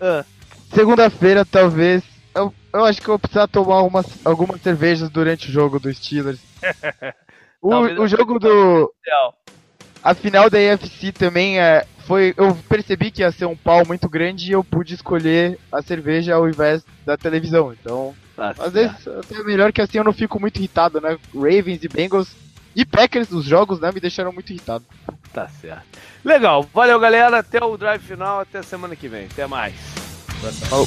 Ah, segunda-feira, talvez. Eu, acho que eu vou precisar tomar umas, algumas cervejas durante o jogo do Steelers. O, o jogo do. A final da AFC também é. Foi, eu percebi que ia ser um pau muito grande e eu pude escolher a cerveja ao invés da televisão. Então, Tá às vezes até é melhor que assim eu não fico muito irritado, né? Ravens e Bengals e Packers, os jogos, né, me deixaram muito irritado. Tá certo. Legal. Valeu, galera. Até o drive final. Até semana que vem. Até mais. Falou.